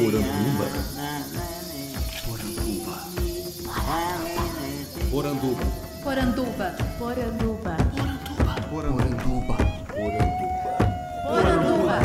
Poranduba. Poranduba. Poranduba. Poranduba. Poranduba. Poranduba. Poranduba.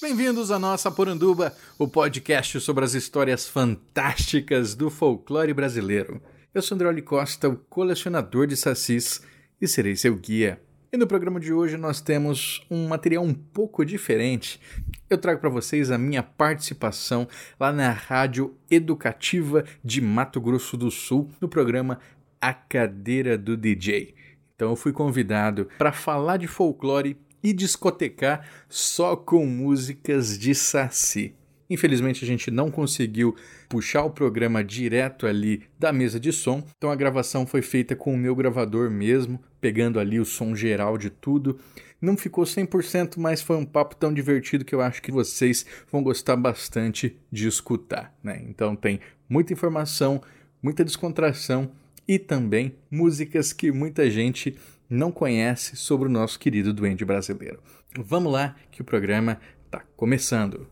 Bem-vindos à nossa Poranduba, o podcast sobre as histórias fantásticas do folclore brasileiro. Eu sou André Costa, o colecionador de sacis, e serei seu guia. E no programa de hoje nós temos um material um pouco diferente. Eu trago para vocês a minha participação lá na Rádio Educativa de Mato Grosso do Sul, no programa A Cadeira do DJ. Então eu fui convidado para falar de folclore e discotecar só com músicas de Saci. Infelizmente a gente não conseguiu puxar o programa direto ali da mesa de som, então a gravação foi feita com o meu gravador mesmo, pegando ali o som geral de tudo. Não ficou 100%, mas foi um papo tão divertido que eu acho que vocês vão gostar bastante de escutar, né? Então tem muita informação, muita descontração e também músicas que muita gente não conhece sobre o nosso querido duende brasileiro. Vamos lá que o programa está começando.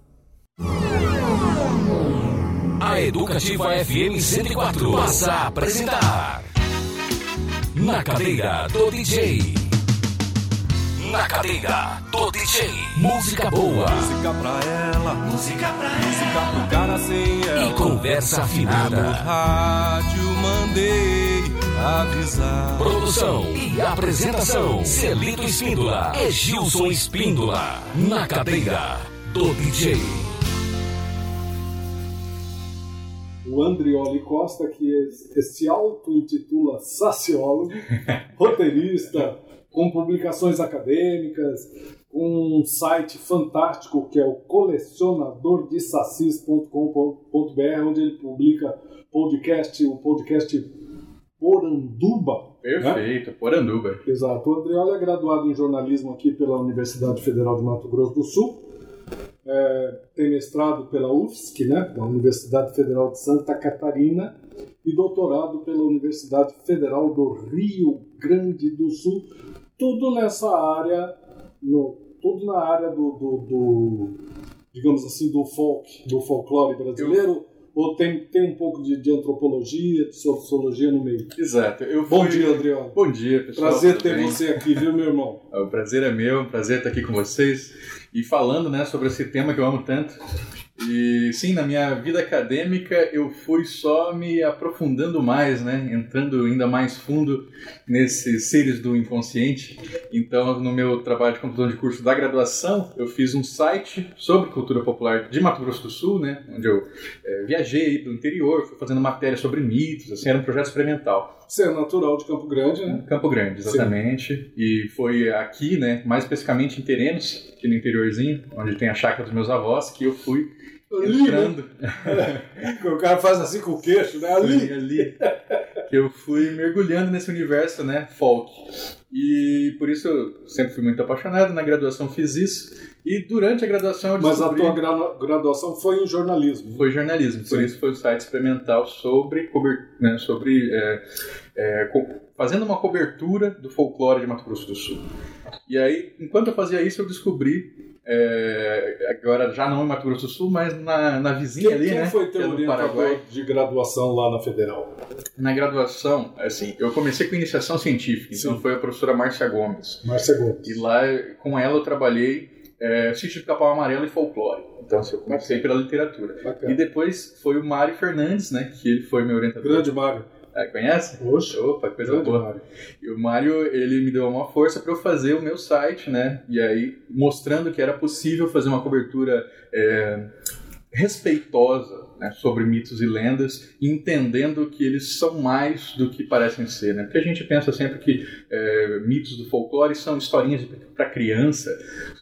A Educativa FM 104 passa a apresentar Na Cadeira do DJ. Na Cadeira do DJ. Música boa Música pra ela, música pra ela, música pro cara sem ela. e conversa No afinada. rádio mandei avisar. Produção e apresentação: Celito Espíndola e Gilson Espíndola. Na Cadeira do DJ. O Andrioli Costa, que se auto-intitula saciólogo, roteirista, com publicações acadêmicas, com um site fantástico que é o colecionadordesacis.com.br, onde ele publica podcast, o podcast Poranduba. né? Perfeito, Poranduba. Exato. O Andrioli é graduado em jornalismo aqui pela Universidade Federal de Mato Grosso do Sul. É, tem mestrado pela UFSC, né, da Universidade Federal de Santa Catarina, e doutorado pela Universidade Federal do Rio Grande do Sul. Tudo nessa área, no, tudo na área do, do, do, digamos assim, do folk, do folclore brasileiro. Ou tem, tem um pouco de, de antropologia, de sociologia no meio. Exato. Eu Bom fui- dia, Andrioli. Bom dia, pessoal. Prazer tudo ter bem? você aqui, viu, meu irmão? O prazer é meu, prazer estar aqui com vocês e falando né, sobre esse tema que eu amo tanto. E sim, na minha vida acadêmica eu fui só me aprofundando mais, né, entrando ainda mais fundo nesses seres do inconsciente. Então, no meu trabalho de conclusão de curso da graduação, eu fiz um site sobre cultura popular de Mato Grosso do Sul, né, onde eu eh, viajei do interior, fui fazendo matéria sobre mitos, assim, era um projeto experimental. Você é natural de Campo Grande, né? Campo Grande, exatamente. E foi aqui, né, mais especificamente em Terenos, aqui no interiorzinho, onde tem a chácara dos meus avós, que eu fui Ali, entrando O cara faz assim com o queixo, né? Ali. fui ali, eu fui mergulhando nesse universo, né, folk. E por isso eu sempre fui muito apaixonado, na graduação fiz isso. E durante a graduação eu Mas a descobri... tua gra- graduação foi em jornalismo. Foi jornalismo, por Sim. isso foi o site experimental sobre, cober- né, sobre é, é, co- fazendo uma cobertura do folclore de Mato Grosso do Sul. E aí, enquanto eu fazia isso, eu descobri, é, agora já não em Mato Grosso do Sul, mas na, na vizinha Quem, ali, quem né? foi que teu é do orientador Paraguai. de graduação lá na Federal? Na graduação, assim, eu comecei com iniciação científica, então Sim. foi a professora Márcia Gomes. Márcia Gomes. E lá, com ela, eu trabalhei é, sítio do Capão Amarelo e folclore. Então, assim, eu comecei pela literatura. E Bacana. depois foi o Mário Fernandes, né? Que ele foi meu orientador. Grande Mário. Ah, conhece? Oxe. Opa, coisa boa. Mário. E o Mário, ele me deu uma força para eu fazer o meu site, né? E aí, mostrando que era possível fazer uma cobertura é, respeitosa né, sobre mitos e lendas, entendendo que eles são mais do que parecem ser, né? Porque a gente pensa sempre que é, mitos do folclore são historinhas para criança,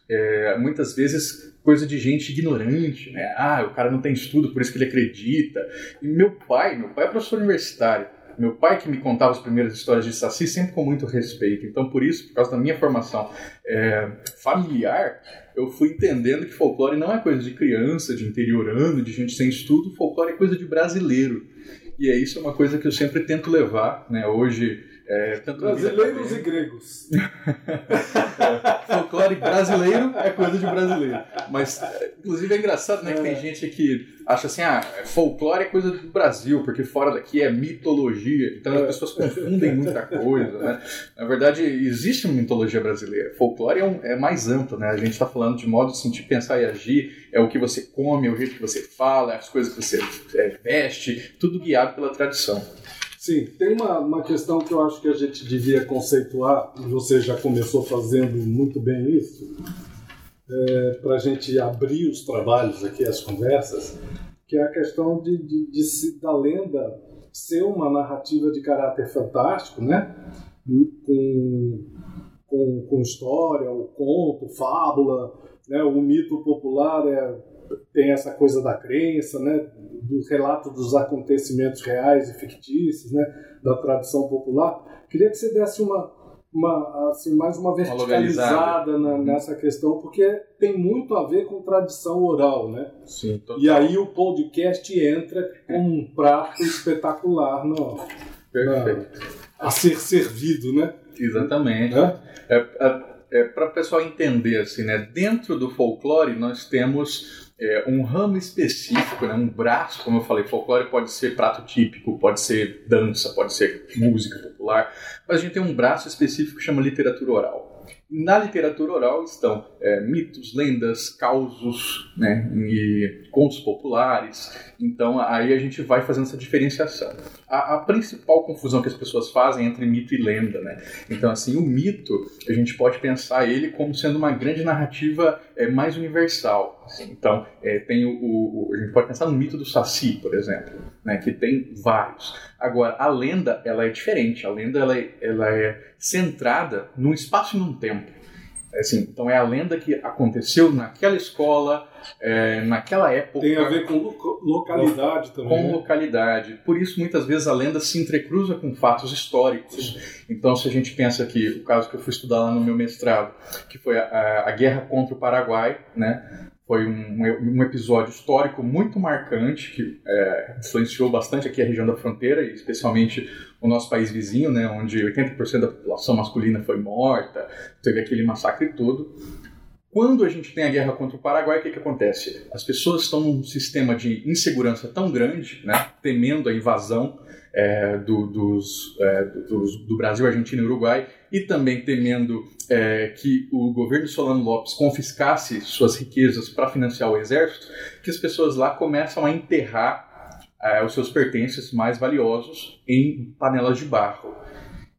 é, muitas vezes coisa de gente ignorante, né? Ah, o cara não tem estudo, por isso que ele acredita. E meu pai, meu pai é professor universitário. Meu pai que me contava as primeiras histórias de Saci sempre com muito respeito. Então, por isso, por causa da minha formação é, familiar, eu fui entendendo que folclore não é coisa de criança, de interiorano, de gente sem estudo. Folclore é coisa de brasileiro. E é isso é uma coisa que eu sempre tento levar, né? Hoje É, vida Brasileiros e gregos. folclore brasileiro é coisa de brasileiro. Mas, é, inclusive, é engraçado, né? Que tem gente que acha assim, ah, folclore é coisa do Brasil, porque fora daqui é mitologia. Então as pessoas confundem muita coisa, né? Na verdade, existe uma mitologia brasileira. Folclore é, um- é mais amplo, né? A gente está falando de modo de sentir, pensar e agir. É o que você come, é o jeito que você fala, é as coisas que você é, veste, tudo guiado pela tradição. Sim, tem uma, uma questão que eu acho que a gente devia conceituar, e você já começou fazendo muito bem isso, para a gente abrir os trabalhos aqui, as conversas, que é a questão de, de- de da lenda ser uma narrativa de caráter fantástico, né? com, com, com história, o conto, fábula, né? o mito popular é, tem essa coisa da crença, né? do relato dos acontecimentos reais e fictícios, né? da tradição popular. Queria que você desse uma, uma assim, mais uma verticalizada na- nessa questão, porque tem muito a ver com tradição oral, né? Sim, E aí o podcast entra como um prato espetacular no, perfeito. a ser servido, né? Exatamente. Hã? É, para o pessoal entender, assim, né? Dentro do folclore nós temos é, um ramo específico, né? um braço, como eu falei, folclore pode ser prato típico, pode ser dança, pode ser música popular, mas a gente tem um braço específico que chama literatura oral. Na literatura oral estão é, mitos, lendas, causos, né, e contos populares. Então aí a gente vai fazendo essa diferenciação. A, a principal confusão que as pessoas fazem é entre mito e lenda, né? Então assim o mito a gente pode pensar ele como sendo uma grande narrativa é, mais universal. Então é, tem o- o- a gente pode pensar no mito do Saci, por exemplo, né, que tem vários. Agora a lenda ela é diferente. A lenda ela é, ela é centrada num espaço e num tempo. Assim, então é a lenda que aconteceu naquela escola, é, naquela época. Tem a ver com lo- localidade também. com né? localidade. Por isso, muitas vezes, a lenda se entrecruza com fatos históricos. Então, se a gente pensa que o caso que eu fui estudar lá no meu mestrado, que foi a, a- a guerra contra o Paraguai, né? Foi um, um episódio histórico muito marcante que é, influenciou bastante aqui a região da fronteira e especialmente o nosso país vizinho, né, onde 80% da população masculina foi morta, teve aquele massacre todo. Quando a gente tem a guerra contra o Paraguai, o que, que acontece? As pessoas estão num sistema de insegurança tão grande, né, temendo a invasão é, do, dos, é, dos- do Brasil, Argentina e Uruguai, e também temendo é, que o governo Solano Lopes confiscasse suas riquezas para financiar o exército, que as pessoas lá começam a enterrar é, os seus pertences mais valiosos em panelas de barro.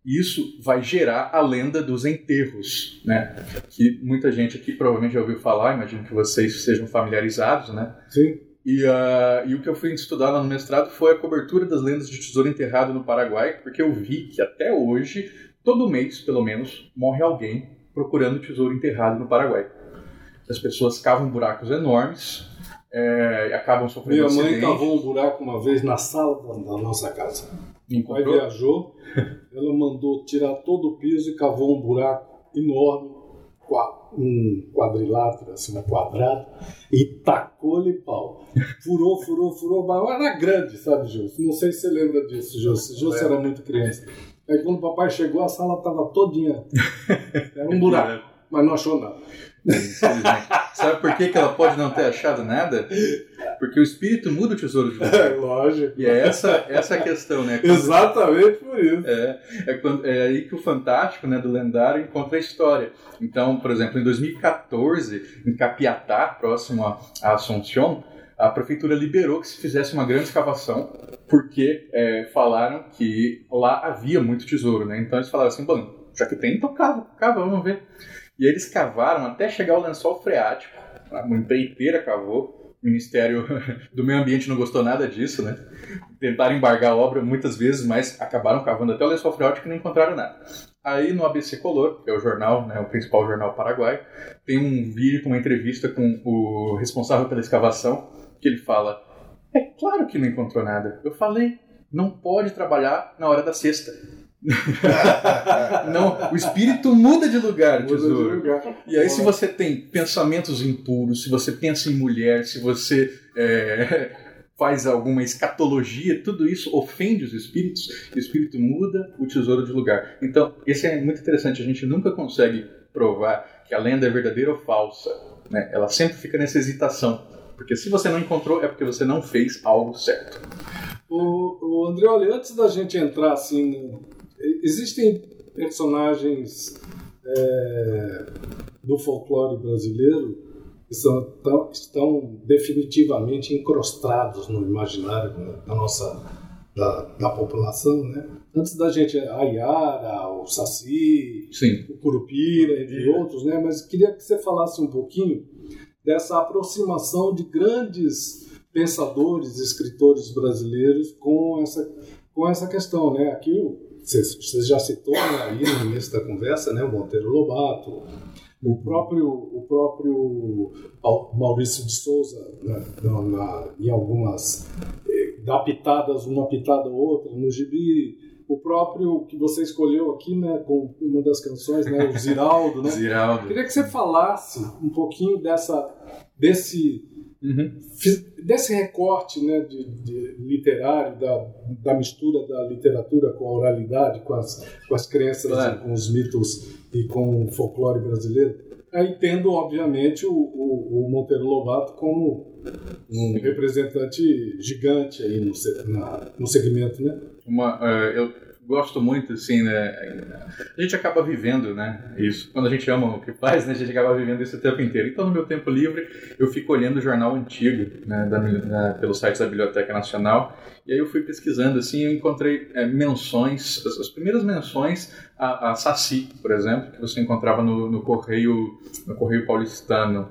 Isso vai gerar a lenda dos enterros, né? Que muita gente aqui provavelmente já ouviu falar, imagino que vocês sejam familiarizados, né? Sim. E, ah, e o que eu fui estudar lá no mestrado foi a cobertura das lendas de tesouro enterrado no Paraguai, porque eu vi que até hoje, todo mês, pelo menos, morre alguém procurando tesouro enterrado no Paraguai. As pessoas cavam buracos enormes é, e acabam sofrendo Minha mãe cavou um buraco uma vez na sala da, nossa casa. Encontrou? viajou, ela mandou tirar todo o piso e cavou um buraco enorme, um quadrilátero, assim, um quadrado, e tacou-lhe pau. Furou, furou, furou, mas era grande, sabe, Júlio? Não sei se você lembra disso, Júlio. Júlio era muito criança. Aí quando o papai chegou, a sala estava todinha. Era um buraco, mas não achou nada. Sabe por que, que ela pode não ter achado nada? Porque o espírito muda o tesouro de É lugar. lógico. E é essa, essa a questão, né? Quando- Exatamente por isso. É, é, quando- é aí que o fantástico, né, do lendário, encontra a história. Então, por exemplo, em 2014, em Capiatá, próximo a, a Assunção, a prefeitura liberou que se fizesse uma grande escavação, porque é, falaram que lá havia muito tesouro, né? Então eles falaram assim, bom, já que tem, então cava, cava, vamos ver. E eles cavaram até chegar ao lençol freático, a empreiteira cavou, o Ministério do Meio Ambiente não gostou nada disso, né? Tentaram embargar a obra muitas vezes, mas acabaram cavando até o lençol freático e não encontraram nada. Aí no ABC Color, que é o jornal, né, o principal jornal paraguai, tem um vídeo com uma entrevista com o responsável pela escavação, que ele fala: É claro que não encontrou nada. Eu falei, não pode trabalhar na hora da sexta. não, o espírito muda de lugar, Muda de tesouro. lugar. E aí, se você tem pensamentos impuros, se você pensa em mulher, se você é, faz alguma escatologia, tudo isso ofende os espíritos, o espírito muda o tesouro de lugar. Então, esse é muito interessante, a gente nunca consegue provar que a lenda é verdadeira ou falsa. Né? Ela sempre fica nessa hesitação. Porque se você não encontrou, é porque você não fez algo certo. O, o André, olha, antes da gente entrar assim, existem personagens é, do folclore brasileiro que são, tão, estão definitivamente encrostados no imaginário da nossa da, da população, né? Antes da gente, a Yara, o Saci, Sim. o Curupira, entre outros, né? Mas queria que você falasse um pouquinho dessa aproximação de grandes pensadores, escritores brasileiros com essa, com essa questão, né? Aqui você, já citou né, aí no início da conversa, né? O Monteiro Lobato, o próprio, o próprio Maurício de Souza, né, na, em algumas eh, dá pitadas, uma pitada ou outra no gibi, o próprio que você escolheu aqui, né, com uma das canções, né, o Ziraldo, né? Ziraldo. Queria que você falasse um pouquinho dessa desse Uhum. desse recorte né, de, de literário, da, da, mistura da literatura com a oralidade, com as, com as crenças, Claro. com os mitos e com o folclore brasileiro. Aí tendo, obviamente, o, o, o Monteiro Lobato como um representante gigante aí no, na- no segmento, né? Uma, eh, eu gosto muito, assim, né? A gente acaba vivendo, né? Isso. Quando a gente ama o que faz, né? A gente acaba vivendo isso o tempo inteiro. Então, no meu tempo livre, eu fico olhando o jornal antigo, né? Da, da, pelo site da Biblioteca Nacional. E aí eu fui pesquisando, assim, eu encontrei eh, menções, as, as primeiras menções a, a Saci, por exemplo, que você encontrava no, no Correio, no Correio Paulistano.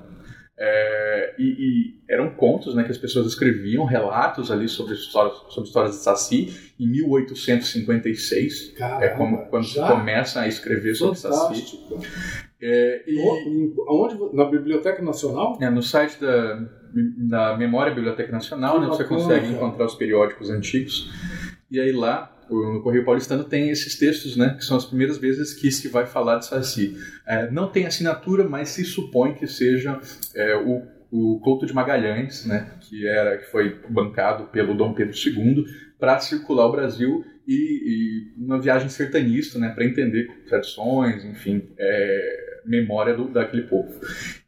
É, e, e eram contos né, que as pessoas escreviam, relatos ali sobre histórias, sobre histórias de Saci, em 1856. Caramba, é como, quando se já? começa a escrever sobre Saci. Fantástico. É, e, O- em- Aonde? Na Biblioteca Nacional? é, no site da, da Memória Biblioteca Nacional, né, você consegue encontrar os periódicos antigos. E aí lá, no Correio Paulistano, tem esses textos, né, que são as primeiras vezes que se vai falar de Saci. É, não tem assinatura, mas se supõe que seja é, o, o Couto de Magalhães, né, que, era, que foi bancado pelo Dom Pedro II para circular o Brasil e, e uma viagem sertanista, né, para entender tradições, enfim, é, memória do, daquele povo.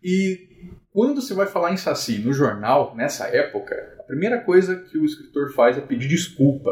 E quando você vai falar em Saci no jornal, nessa época, a primeira coisa que o escritor faz é pedir desculpa.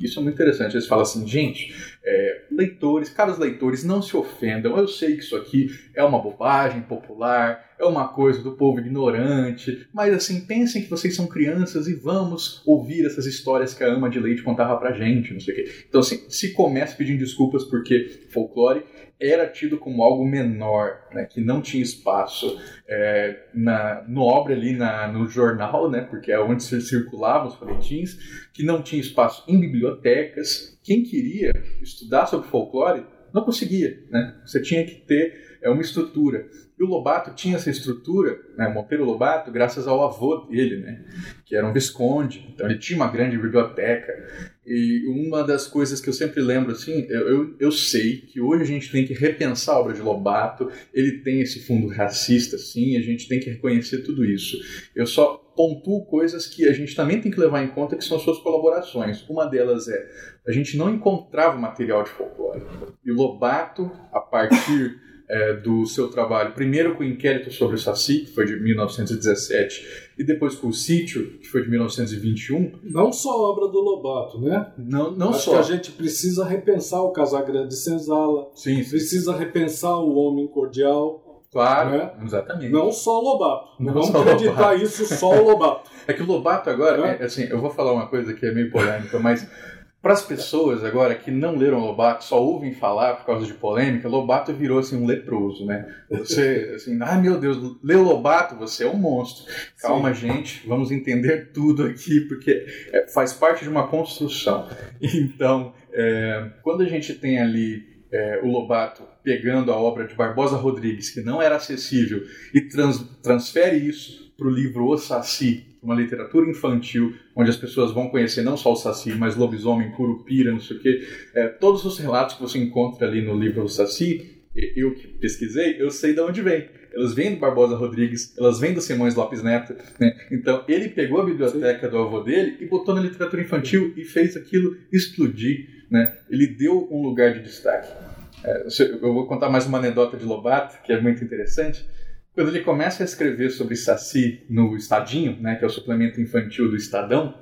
Isso é muito interessante. Eles falam assim, gente, é, leitores, caros leitores, não se ofendam. Eu sei que isso aqui é uma bobagem popular, é uma coisa do povo ignorante, mas assim, pensem que vocês são crianças e vamos ouvir essas histórias que a ama de leite contava pra gente, não sei o quê. Então, assim, se começa pedindo desculpas porque folclore era tido como algo menor, né, que não tinha espaço é, na, no obra ali na, no jornal, né, porque é onde se circulavam os folhetins, que não tinha espaço em bibliotecas. Quem queria estudar sobre folclore não conseguia, né? Você tinha que ter é, uma estrutura. E o Lobato tinha essa estrutura, né, Monteiro Lobato, graças ao avô dele, né, que era um visconde. Então ele tinha uma grande biblioteca. E uma das coisas que eu sempre lembro, assim, eu, eu, eu sei que hoje a gente tem que repensar a obra de Lobato, ele tem esse fundo racista, sim, a gente tem que reconhecer tudo isso. Eu só pontuo coisas que a gente também tem que levar em conta, que são suas colaborações. Uma delas é, a gente não encontrava material de folclore. E Lobato, a partir é, do seu trabalho, primeiro com o inquérito sobre o Saci, que foi de 1917, e depois com o Sítio, que foi de 1921, Não só a obra do Lobato, né? não, não Acho só... que a gente precisa repensar o Casagrande Senzala, Sim, sim, precisa repensar o Homem Cordial, claro, né? exatamente. não só o Lobato. Não, Não vamos acreditar Lobato. isso só o Lobato. É que o Lobato agora, É. é, assim, eu vou falar uma coisa que é meio polêmica, mas para as pessoas agora que não leram Lobato, só ouvem falar por causa de polêmica, Lobato virou assim um leproso, né? Você, assim, ai meu Deus, leu Lobato, você é um monstro. Calma, gente, vamos entender tudo aqui, porque é, faz parte de uma construção. Então, é, quando a gente tem ali é, o Lobato pegando a obra de Barbosa Rodrigues, que não era acessível, e trans- transfere isso para o livro O Saci, uma literatura infantil, onde as pessoas vão conhecer não só o Saci, mas lobisomem, curupira, não sei o quê. É, todos os relatos que você encontra ali no livro O Saci, eu que pesquisei, eu sei de onde vem. Elas vêm do Barbosa Rodrigues, elas vêm do Simões Lopes Neto. Né? Então ele pegou a biblioteca Sim. do avô dele e botou na literatura infantil e fez aquilo explodir. Né? Ele deu um lugar de destaque. É, eu vou contar mais uma anedota de Lobato, que é muito interessante. Quando ele começa a escrever sobre Saci no Estadinho, né, que é o suplemento infantil do Estadão,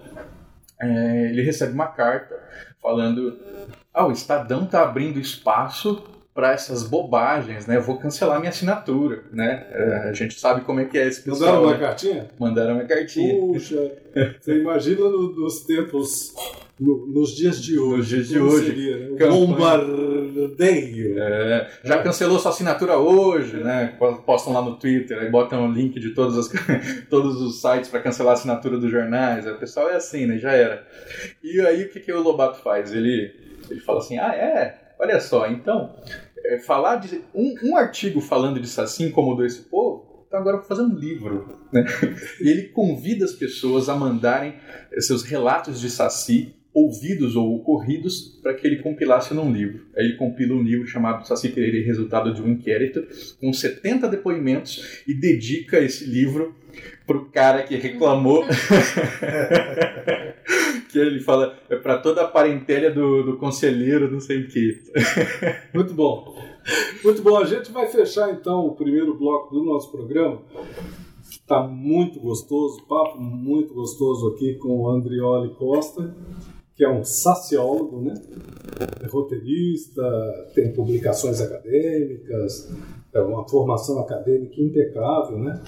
é, ele recebe uma carta falando: Ah, o Estadão está abrindo espaço para essas bobagens, né? Eu vou cancelar minha assinatura, né? É, a gente sabe como é que é esse pessoal. Mandaram uma né? cartinha? Mandaram uma cartinha. Puxa, você imagina no, nos tempos, no, nos dias de hoje. Nos dias de hoje. Seria, né? Bombardeio. É, já cancelou sua assinatura hoje, né? Postam lá no Twitter, aí botam o link de todos os, todos os sites para cancelar a assinatura dos jornais. O pessoal é assim, né? Já era. E aí o que, que o Lobato faz? Ele, ele fala assim: ah, é? Olha só, então, é, falar de. Um, um artigo falando de Saci incomodou esse povo, então agora vou fazer um livro. Né? E ele convida as pessoas a mandarem seus relatos de Saci, ouvidos ou ocorridos, para que ele compilasse num livro. Aí ele compila um livro chamado Saci Pereira Resultado de um Inquérito, com 70 depoimentos, e dedica esse livro pro cara que reclamou. que ele fala é para toda a parentela do, do conselheiro, não sei o quê. Muito bom. Muito bom. A gente vai fechar então o primeiro bloco do nosso programa. Está muito gostoso, papo muito gostoso aqui com o Andrioli Costa, que é um saciólogo, né? É roteirista, tem publicações acadêmicas, é uma formação acadêmica impecável, né?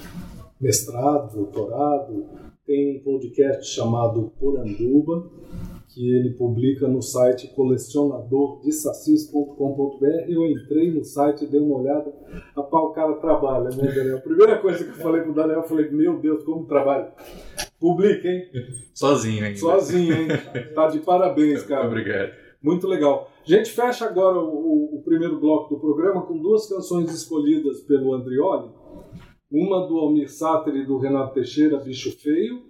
Mestrado, doutorado, tem um podcast chamado Poranduba, que ele publica no site colecionadordesacis.com.br. Eu entrei no site e dei uma olhada. Rapaz, o cara trabalha, né, Daniel? A primeira coisa que eu falei pro Daniel, eu falei, meu Deus, como trabalha. Publica, hein? Sozinho, hein? Sozinho, hein? Tá de parabéns, cara. Obrigado. Muito legal. A gente fecha agora o, o, primeiro bloco do programa com duas canções escolhidas pelo Andrioli. Uma do Almir Sater e do Renato Teixeira, Bicho Feio.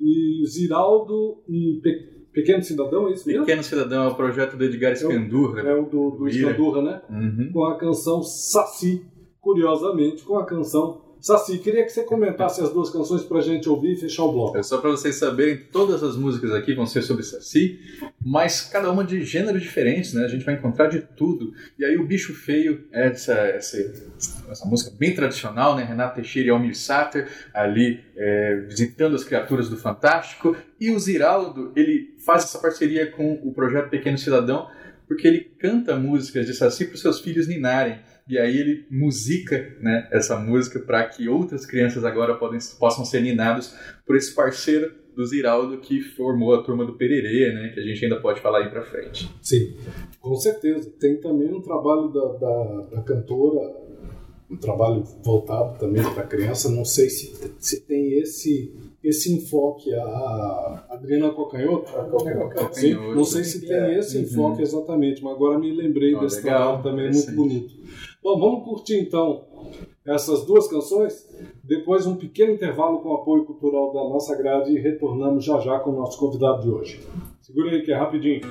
E Ziraldo e Pe Pequeno Cidadão, é isso mesmo? Pequeno Cidadão é o projeto do Edgar Escandurra. É o, é o do, do Escandurra, né? Uhum. Com a canção Saci. Curiosamente, com a canção Saci, queria que você comentasse as duas canções pra gente ouvir e fechar o bloco. É só para vocês saberem, todas as músicas aqui vão ser sobre Saci, mas cada uma de gêneros diferentes, né? A gente vai encontrar de tudo. E aí o Bicho Feio, essa, essa, essa música bem tradicional, né? Renato Teixeira e Almir Sater ali é, visitando as criaturas do Fantástico. E o Ziraldo, ele faz essa parceria com o projeto Pequeno Cidadão, porque ele canta músicas de Saci para os seus filhos ninarem e aí ele musica né, essa música para que outras crianças agora podem, possam ser ninados por esse parceiro do Ziraldo que formou a turma do Pererê, né, que a gente ainda pode falar aí para frente. Sim, com certeza. Tem também um trabalho da, da, da cantora, um trabalho voltado também para criança. Não sei se, se tem esse esse enfoque a Adriana Cocanhoto, Sim, não sei se tem esse uhum. enfoque exatamente, mas agora me lembrei oh, desse legal, trabalho também muito bonito. Bom, vamos curtir então essas duas canções, depois um pequeno intervalo com o apoio cultural da nossa grade e retornamos já já com o nosso convidado de hoje. Segura aí que é rapidinho.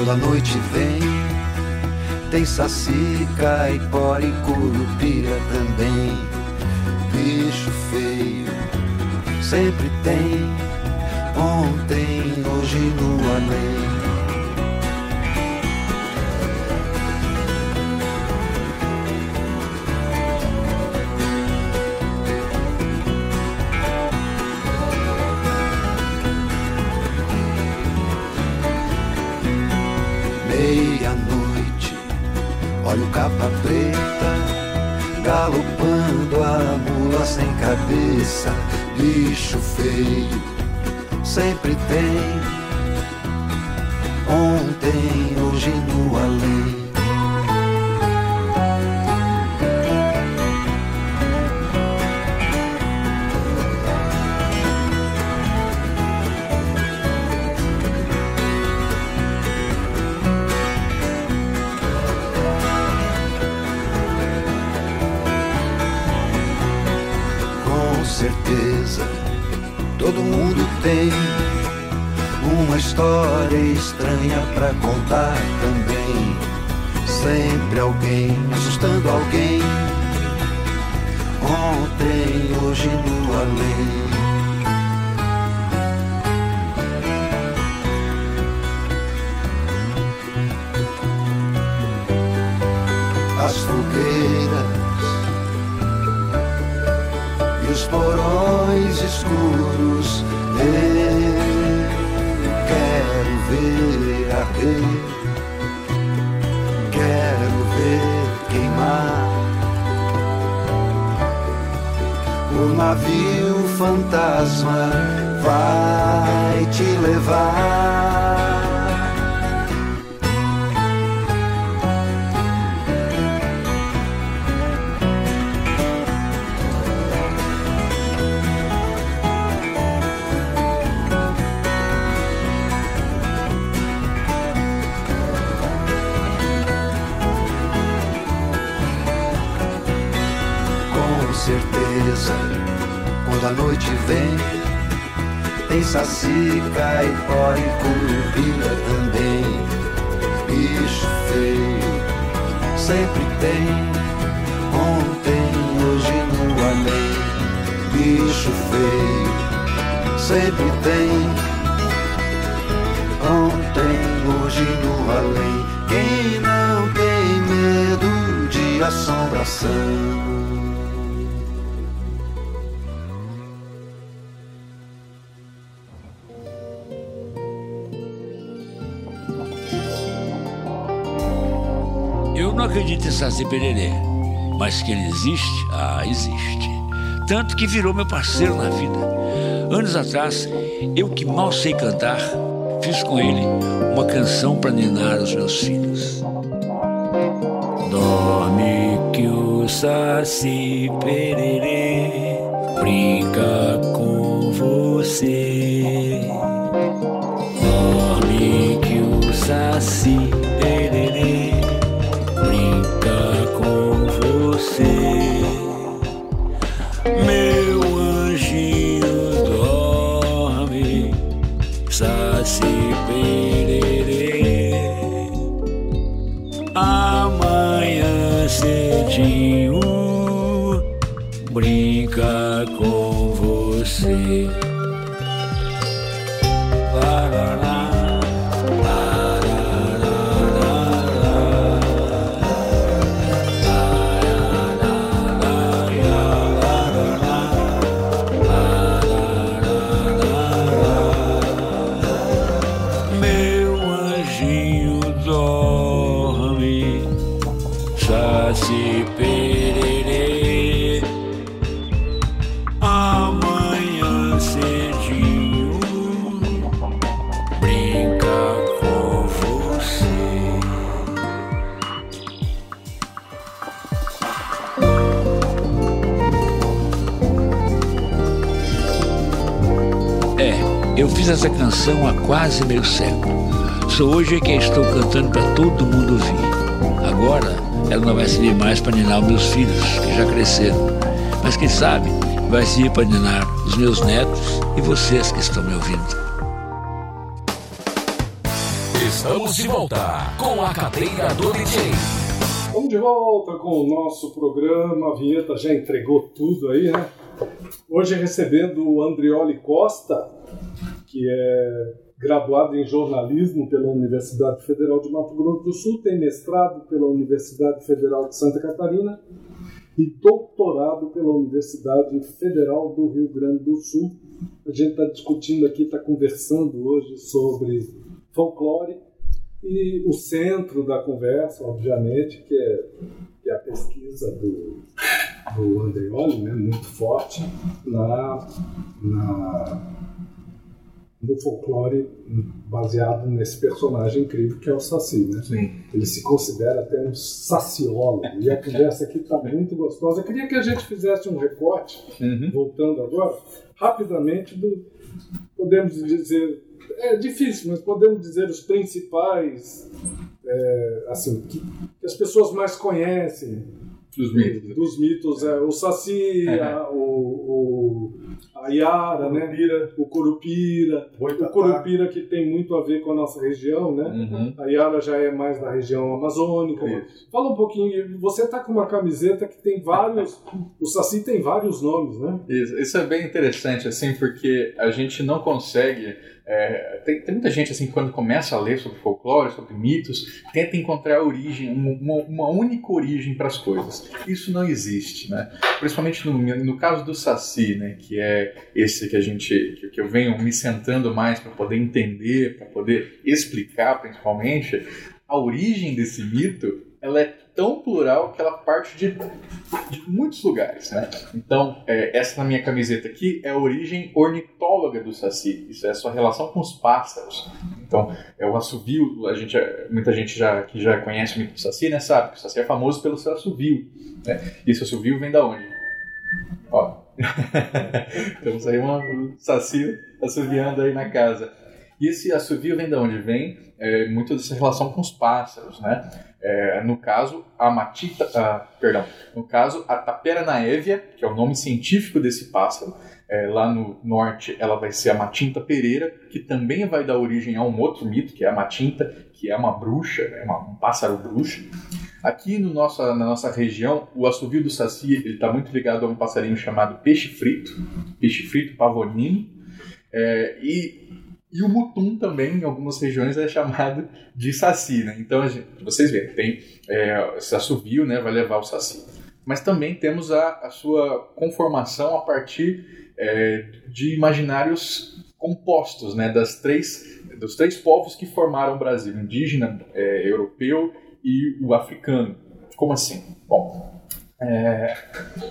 Quando a noite vem, tem saci, caipora e curupira também. Bicho feio, sempre tem. Ontem, hoje no além. Feio, sempre tem. Quando a noite vem, tem saci, caipó e curupira também. Bicho feio, sempre tem. Ontem, hoje no além. Bicho feio, sempre tem. Ontem, hoje no além. Quem não tem medo de assombração? Em Saci Pererê, mas que ele existe, ah, existe. Tanto que virou meu parceiro na vida. Anos atrás, eu que mal sei cantar, fiz com ele uma canção para ninar os meus filhos. Dorme que o Saci Pererê brinca com você. Dorme que o Saci essa canção há quase meio século. Só hoje é que a estou cantando para todo mundo ouvir. Agora ela não vai servir mais para ninar os meus filhos, que já cresceram. Mas quem sabe vai servir para ninar os meus netos e vocês que estão me ouvindo. Estamos de volta com a cadeira do DJ. Vamos de volta com o nosso programa. A vinheta já entregou tudo aí, né? Hoje recebendo o Andrioli Costa, que é graduado em jornalismo pela Universidade Federal de Mato Grosso do Sul, tem mestrado pela Universidade Federal de Santa Catarina e doutorado pela Universidade Federal do Rio Grande do Sul. A gente está discutindo aqui, está conversando hoje sobre folclore e o centro da conversa, obviamente, que é, que é a pesquisa do, do Andreoli, né, muito forte, na, na, no folclore baseado nesse personagem incrível que é o Saci. Né? Sim. Ele se considera até um saciólogo. E a conversa aqui está muito gostosa. Eu queria que a gente fizesse um recorte, voltando agora, rapidamente, do, podemos dizer, é difícil, mas podemos dizer os principais, é, assim, que, que as pessoas mais conhecem Dos mitos. dos mitos. É, o Saci, a- o, o, a Iara, né? Curupira, O Curupira. O. Curupira que tem muito a ver com a nossa região, né? Uhum. A Iara já é mais da região amazônica. Isso. Fala um pouquinho, você tá com uma camiseta que tem vários. O Saci tem vários nomes, né? Isso, isso é bem interessante, assim, porque a gente não consegue. É, tem, tem muita gente, assim, que quando começa a ler sobre folclore, sobre mitos, tenta encontrar a origem, uma, uma única origem para as coisas. Isso não existe, né? Principalmente no, no caso do Saci, né? Que é esse que a gente. que, que eu venho me sentando mais para poder entender, para poder explicar, principalmente. A origem desse mito, ela é tão plural que ela parte de de muitos lugares, né? Então, é, essa na minha camiseta aqui é a origem ornitóloga do Saci. Isso é a sua relação com os pássaros. Então, é o assovio, a gente, muita gente já, que já conhece o Saci, né, sabe que o Saci é famoso pelo seu assovio. Né? E esse assovio vem da onde? Ó. Temos aí um Saci assoviando aí na casa. E esse assovio vem de onde? Vem é, muito dessa relação com os pássaros, né? É, no caso, a matita, perdão, no caso, a tapera naevia, que é o nome científico desse pássaro, é, lá no norte ela vai ser a matinta pereira, que também vai dar origem a um outro mito, que é a matinta, que é uma bruxa, é um pássaro bruxa. Aqui no nossa, na nossa região, o assovio do saci está muito ligado a um passarinho chamado peixe frito, peixe frito pavonino, é, e, e o mutum também, em algumas regiões, é chamado de saci. Né? Então, gente- vocês veem, tem é, esse assovio né, vai levar o saci. Mas também temos a, a sua conformação a partir é, de imaginários compostos né, das três, dos três povos que formaram o Brasil, indígena, é, europeu e o africano. Como assim? Bom, é,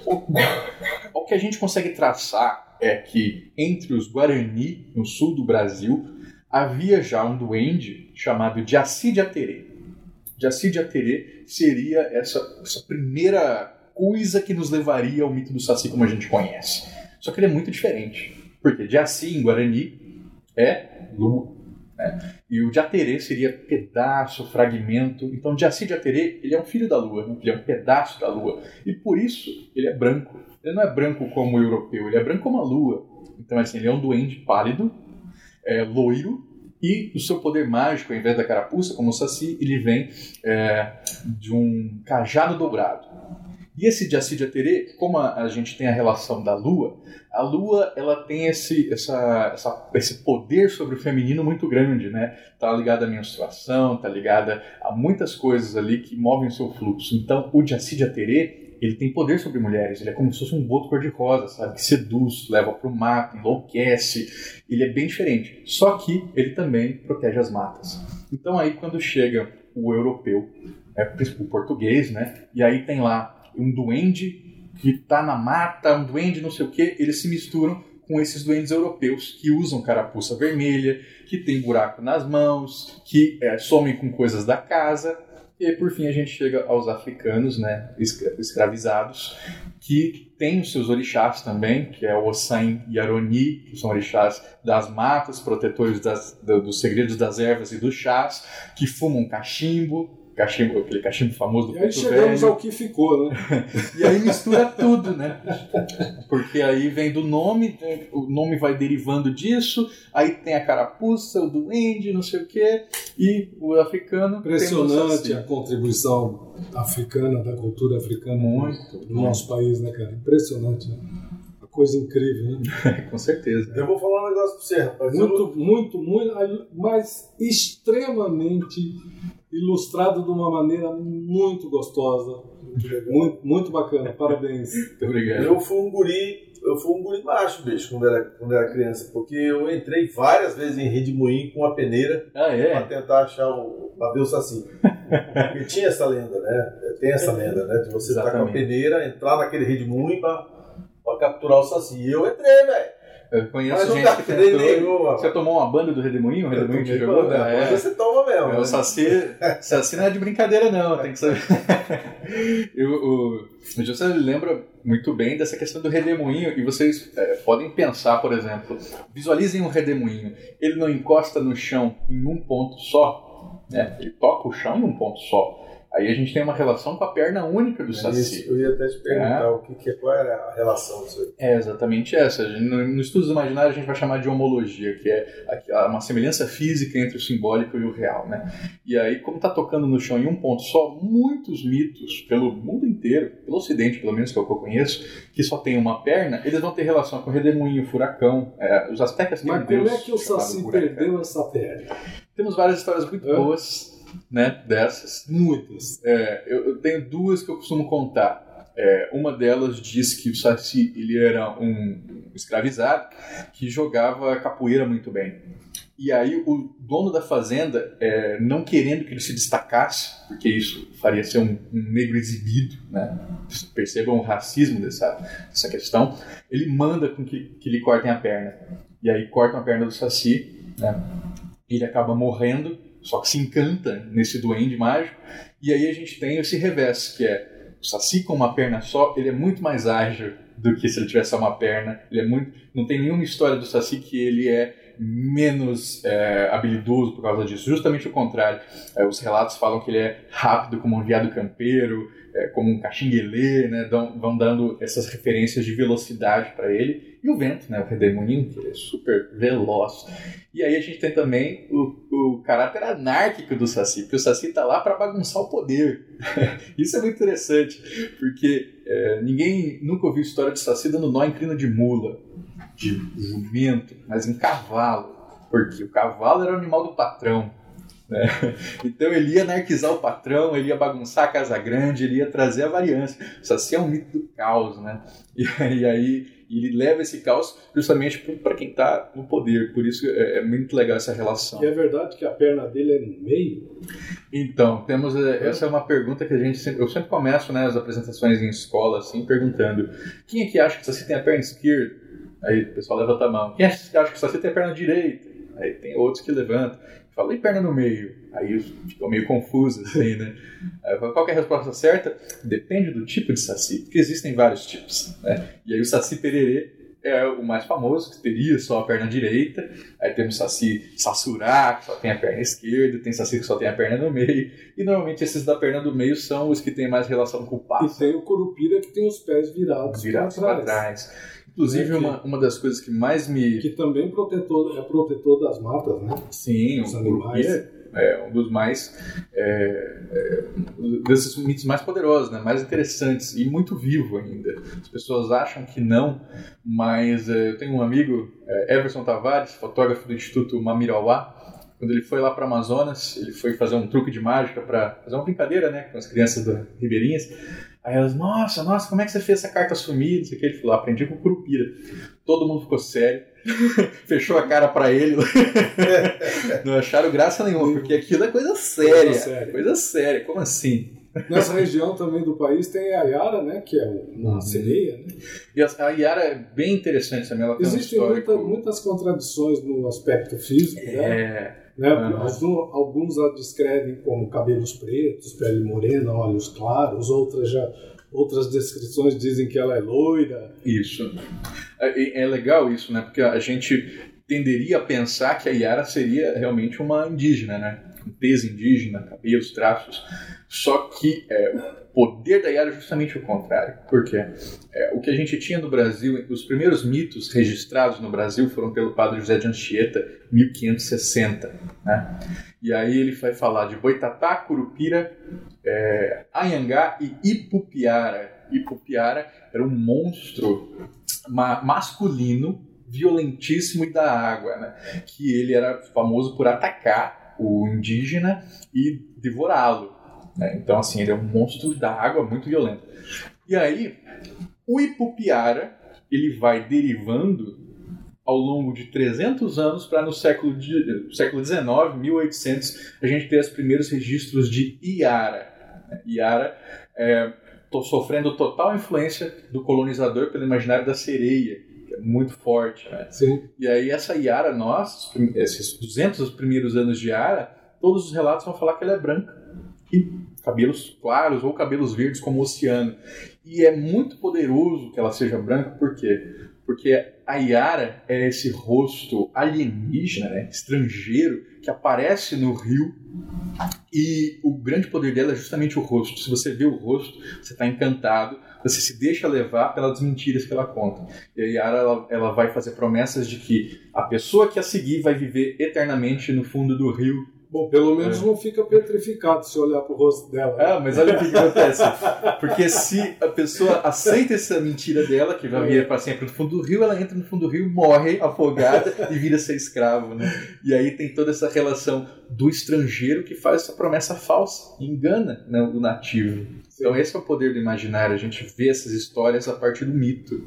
o, o que a gente consegue traçar é que entre os Guarani, no sul do Brasil, havia já um duende chamado Jaci de Aterê. Jaci de Aterê seria essa, essa primeira coisa que nos levaria ao mito do Saci como a gente conhece. Só que ele é muito diferente. Porque Jaci em Guarani é lua. Né? E o Jaterê seria pedaço, fragmento. Então, Jaci de Aterê, ele é um filho da lua, né? ele é um pedaço da lua. E por isso, ele é branco. Ele não é branco como o europeu, ele é branco como a lua. Então, assim, ele é um duende pálido, é, loiro, e o seu poder mágico, ao invés da carapuça, como o Saci, ele vem é, de um cajado dobrado. E esse Jaci de Aterê, como a, a gente tem a relação da lua, a lua ela tem esse, essa, essa- esse poder sobre o feminino muito grande, né? Tá ligada à menstruação, tá ligada a muitas coisas ali que movem o seu fluxo. Então, o Jaci de Aterê, ele tem poder sobre mulheres, ele é como se fosse um boto cor-de-rosa, sabe? Que seduz, leva para o mato, enlouquece. Ele é bem diferente. Só que ele também protege as matas. Então aí quando chega o europeu, é, o português, né? E aí tem lá um duende que tá na mata, um duende não sei o que, eles se misturam com esses duendes europeus que usam carapuça vermelha, que tem buraco nas mãos, que é, somem com coisas da casa. E por fim, a gente chega aos africanos, né, escra- escravizados, que têm os seus orixás também, que é o Ossan e Aroni, que são orixás das matas, protetores das- do- dos segredos das ervas e dos chás, que fumam cachimbo, cachimbo aquele cachimbo famoso do E aí chegamos velho. ao que ficou, né? E aí mistura tudo, né? Porque aí vem do nome, o nome vai derivando disso, aí tem a carapuça, o duende, não sei o quê, e o africano. Impressionante a contribuição africana, da cultura africana Muito, no nosso país, né, cara? Impressionante, né? Uma coisa incrível, né? Com certeza. Eu vou falar um negócio pra você, rapaz. Muito, muito, muito, mas extremamente ilustrado de uma maneira muito gostosa. Muito, muito bacana, parabéns. Muito obrigado. Eu fui um guri, eu fui um guri macho, bicho, quando era, quando era criança, porque eu entrei várias vezes em redemoinho com a peneira Ah, é? tentar achar o, pra ver o saci. Porque tinha essa lenda, né? Tem essa lenda, né? De você estar com a peneira, entrar naquele redemoinho pra, pra capturar o saci. E eu entrei, velho. Eu conheço Mas gente que tentou. rapaz. Você tomou uma banda do Redemoinho? O Redemoinho te jogou? Ah, né? é. Você toma mesmo. É, né? o Saci, Saci não é de brincadeira, não, tem que saber. Eu, o, o José lembra muito bem dessa questão do redemoinho, e vocês é, podem pensar, por exemplo, visualizem um redemoinho, ele não encosta no chão em um ponto só, né? ele toca o chão em um ponto só. Aí a gente tem uma relação com a perna única do É Saci. isso, eu ia até te perguntar É. o que, que é, qual era a relação disso aí. É exatamente essa. No, no estudos imaginários a gente vai chamar de homologia, que é uma semelhança física entre o simbólico e o real, né? E aí, como está tocando no chão em um ponto só, muitos mitos pelo mundo inteiro, pelo Ocidente pelo menos que é o que eu conheço, que só tem uma perna, eles vão ter relação com o redemoinho, o furacão. É, os astecas têm Mas um como deus é que o Saci furacão. perdeu essa perna? Temos várias histórias muito boas, né, dessas. Muitas. É, eu, eu tenho duas que eu costumo contar. É, uma delas diz que o Saci ele era um escravizado que jogava capoeira muito bem. E aí o dono da fazenda, é, não querendo que ele se destacasse, porque isso faria ser um, um negro exibido, né? percebam o racismo dessa, dessa questão, ele manda com que, que lhe cortem a perna. E aí cortam a perna do Saci, né? ele acaba morrendo, só que se encanta nesse duende mágico, e aí a gente tem esse revés, que é o Saci com uma perna só, ele é muito mais ágil do que se ele tivesse uma perna. Ele é muito, não tem nenhuma história do Saci que ele é menos é, habilidoso por causa disso. Justamente o contrário. É, os relatos falam que ele é rápido como um viado campeiro, é, como um caxinguelê, né? Dão, vão dando essas referências de velocidade para ele. E o vento, né? O redemoinho, que é super veloz. E aí a gente tem também o, o caráter anárquico do Saci, porque o Saci tá lá para bagunçar o poder. Isso é muito interessante, porque é, ninguém nunca ouviu história de Saci dando nó em crina de mula, de jumento, mas em cavalo, porque o cavalo era o animal do patrão. Né? Então ele ia anarquizar o patrão, ele ia bagunçar a casa grande, ele ia trazer a variância. O Saci é um mito do caos, né? E, e aí ele leva esse caos justamente para quem está no poder. Por isso é, é muito legal essa relação. E é verdade que a perna dele é no meio? Então, temos é, essa é uma pergunta que a gente sempre, eu sempre começo né, as apresentações em escola assim perguntando quem é que acha que o Saci tem a perna esquerda? Aí o pessoal levanta a mão. Quem é que acha que o Saci tem a perna direita? Aí tem outros que levantam. Fala, e perna no meio? Aí ficou meio confuso assim, né? Falo, qual é a resposta certa? Depende do tipo de Saci, porque existem vários tipos, né? E aí o Saci Pererê é o mais famoso, que teria só a perna direita. Aí temos Saci Sassurá, que só tem a perna esquerda. Tem Saci que só tem a perna no meio. E normalmente esses da perna do meio são os que têm mais relação com o E pássaro. tem o Curupira que tem os pés virados, Virados para trás. trás. Inclusive, É que- uma, uma das coisas que mais me. Que também protetor, é protetor das matas, né? Sim, Os animais. Curupira é um dos mais. É, é, desses mitos mais poderosos, né? mais interessantes e muito vivo ainda. As pessoas acham que não, mas é, eu tenho um amigo, é, Everson Tavares, fotógrafo do Instituto Mamirauá. Quando ele foi lá para Amazonas, ele foi fazer um truque de mágica para fazer uma brincadeira né, com as crianças da Ribeirinhas. Aí elas, nossa, nossa, como é que você fez essa carta sumir? Não sei o que. Ele falou, aprendi com o Curupira. Todo mundo ficou sério, fechou a cara para ele. Não acharam graça nenhuma, porque aquilo é coisa séria. Coisa séria. Coisa séria, como assim? Nessa região também do país tem a Yara, né? Que é uma Uhum. sereia, né? E a, Yara é bem interessante também. Ela tem Existem um muita- muitas contradições no aspecto físico, né? É, né? Aham. Alguns, alguns a descrevem como cabelos pretos, pele morena, olhos claros, outras já outras descrições dizem que ela é loira. isso. É, é legal isso, né? Porque a gente tenderia a pensar que a Yara seria realmente uma indígena, né? Tez indígena, cabelos, traços. Só que é, o poder da Yara é justamente o contrário. Por quê? É, o que a gente tinha no Brasil, os primeiros mitos registrados no Brasil foram pelo padre José de Anchieta, 1560. Né? E aí ele vai falar de Boitatá, Curupira, é, Anhangá e Ipupiara. Ipupiara era um monstro ma- masculino, violentíssimo e da água, né? que ele era famoso por atacar o indígena e devorá-lo. né? Então, assim, ele é um monstro da água muito violento. E aí, o Ipupiara, ele vai derivando ao longo de 300 anos para no século, de, século 19, 1800, a gente ter os primeiros registros de Iara. Iara é, sofrendo total influência do colonizador pelo imaginário da sereia, muito forte. Né? Sim. E aí essa Yara nossa, esses 200 primeiros anos de Yara, todos os relatos vão falar que ela é branca. E cabelos claros ou cabelos verdes como o oceano. E é muito poderoso que ela seja branca, por quê? Porque a Yara é esse rosto alienígena, né, estrangeiro, que aparece no rio E o grande poder dela é justamente o rosto. Se você vê o rosto, você está encantado, você se deixa levar pelas mentiras que ela conta. E a Yara ela, ela vai fazer promessas de que a pessoa que a seguir vai viver eternamente no fundo do rio Bom, pelo menos é. não fica petrificado se olhar pro rosto dela. Ah, mas olha o que, que acontece. Porque se a pessoa aceita essa mentira dela, que vai vir para sempre no fundo do rio, ela entra no fundo do rio, morre afogada e vira ser escravo, né? E aí tem toda essa relação do estrangeiro que faz essa promessa falsa, engana né, o nativo. Então esse é o poder do imaginário, a gente vê essas histórias a partir do mito.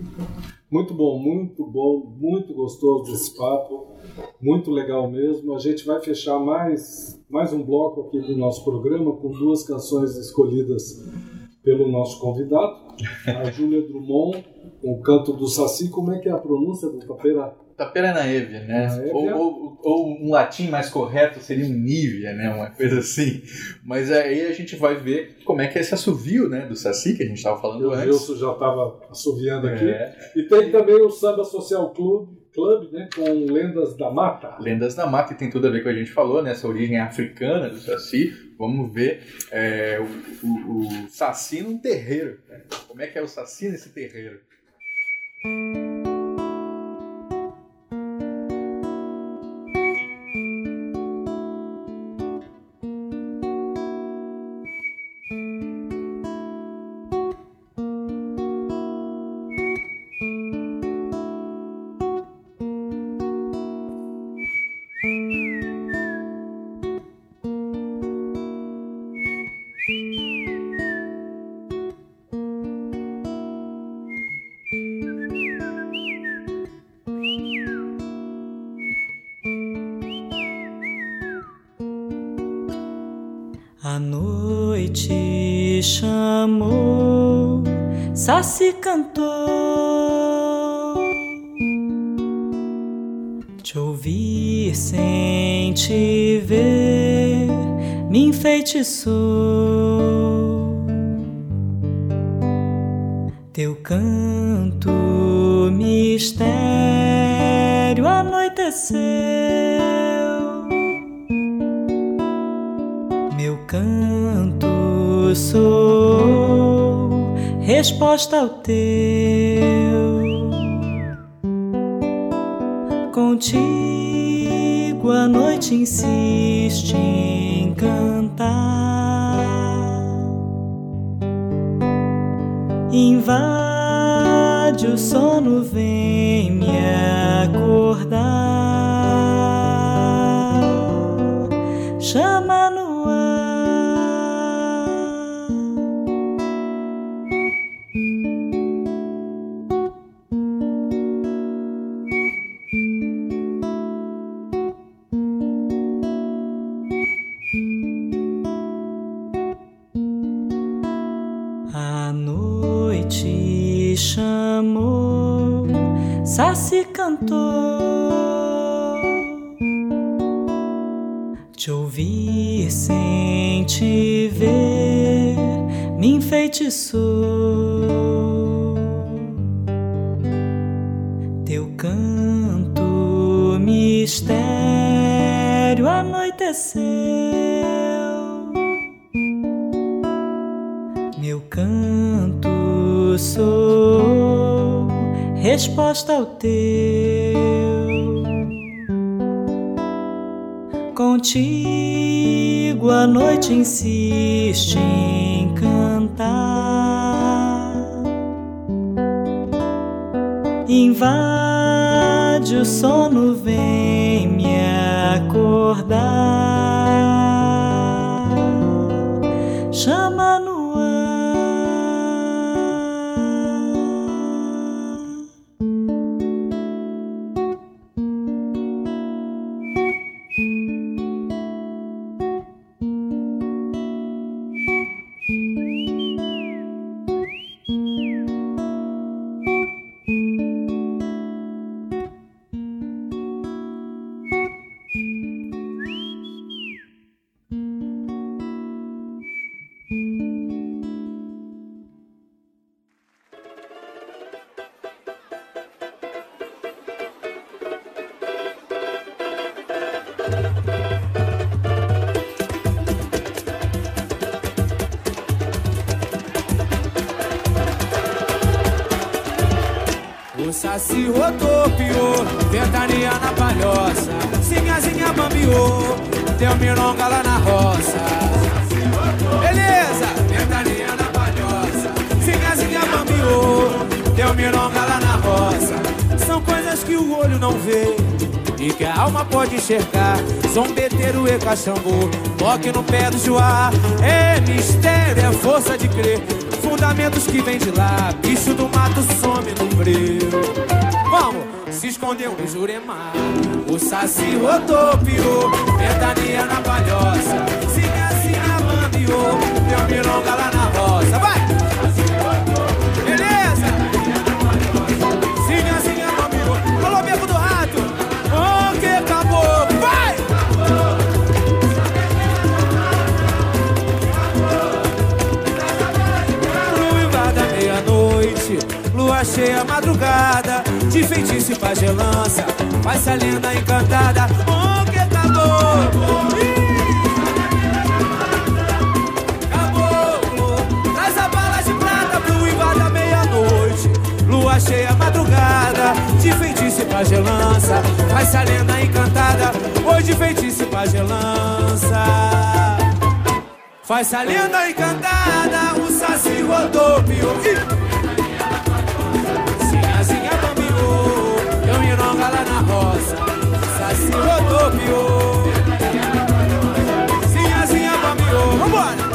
Muito bom, muito bom, muito gostoso esse papo. Muito legal mesmo. A gente vai fechar mais, mais um bloco aqui do nosso programa com duas canções escolhidas pelo nosso convidado, a Júlia Drummond, o canto do Saci. Como é que é a pronúncia do Tapera? Tapera naeve, né? Ou, ou, ou, um latim mais correto seria um nívea, né? Uma coisa assim. Mas aí a gente vai ver como é que é esse assovio, né? Do Saci, que a gente estava falando o antes. O Gilson já estava assoviando aqui. É. E tem também o Samba Social Clube, Club, né, com Lendas da Mata. Lendas da Mata, e tem tudo a ver com o que a gente falou, né, essa origem africana do Saci. Vamos ver é, o, o, o Saci num terreiro. Né? Como é que é o Saci nesse terreiro? Se cantou. Te ouvir sem te ver me enfeitiçou. Teu canto mistério anoiteceu. Resposta ao teu. Se cantou. Te ouvir resposta ao teu. Contigo a noite insiste em cantar. Invade o sono, vem que o olho não vê e que a alma pode enxergar. Zombeteiro e cachambu, toque no pé do joá. É mistério, é força de crer. Fundamentos que vem de lá, bicho do mato some no breu. Vamos, se escondeu no Juremar. O saci rodopiou, ventania na palhoça. Sinha, sinha, bambiou, deu mironga lá na cheia, madrugada, de feitiço e pagelança, faz a lenda encantada. O que acabou? Caboclo, traz a bala de prata pro invada meia-noite. Lua cheia, madrugada, de feitiço e pagelança, faz a lenda encantada. Hoje feitiço e pagelança. Faz a lenda encantada, o saci rodopiou. Sinhazinha mironga lá na roça. Saci rodopiou. Sinhazinha bambiou, vambora!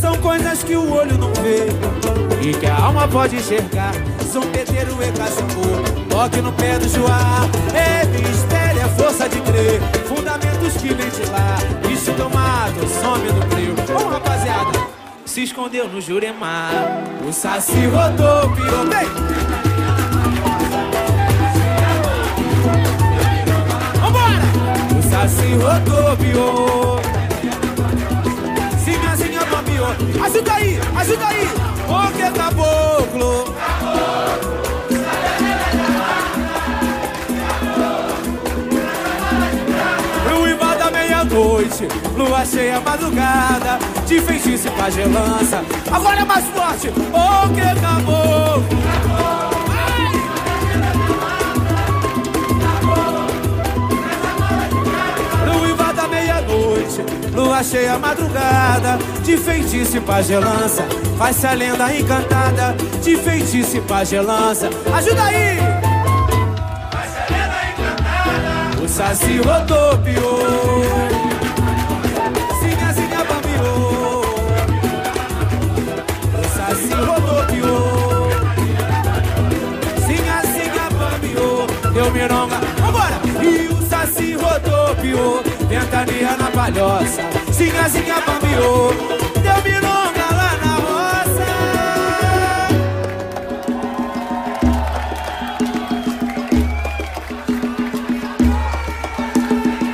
São coisas que o olho não vê e que a alma pode enxergar. Zombeteiro e cachambu, toque no pé do joá. É mistério, é força de crer. Fundamentos que lá. Bicho do mato, some no frio. Vamos, rapaziada. Se escondeu no Juremar. O saci rodopiou. Vem! O saci rodopiou. Sinhazinha bambiou. Ajuda aí, ajuda aí. O que caboclo? Ruiva meia-noite, lua cheia madrugada, de feitiço e pagelança. Agora é mais forte. O que caboclo? Meia-noite, lua cheia madrugada, de feitiço e pagelança. Faz-se a lenda encantada, de feitiço e pagelança. Ajuda aí! O saci rodopiou. Ventania na palhoça. Sinha, sinha, bambiou. Deu mironga lá na roça.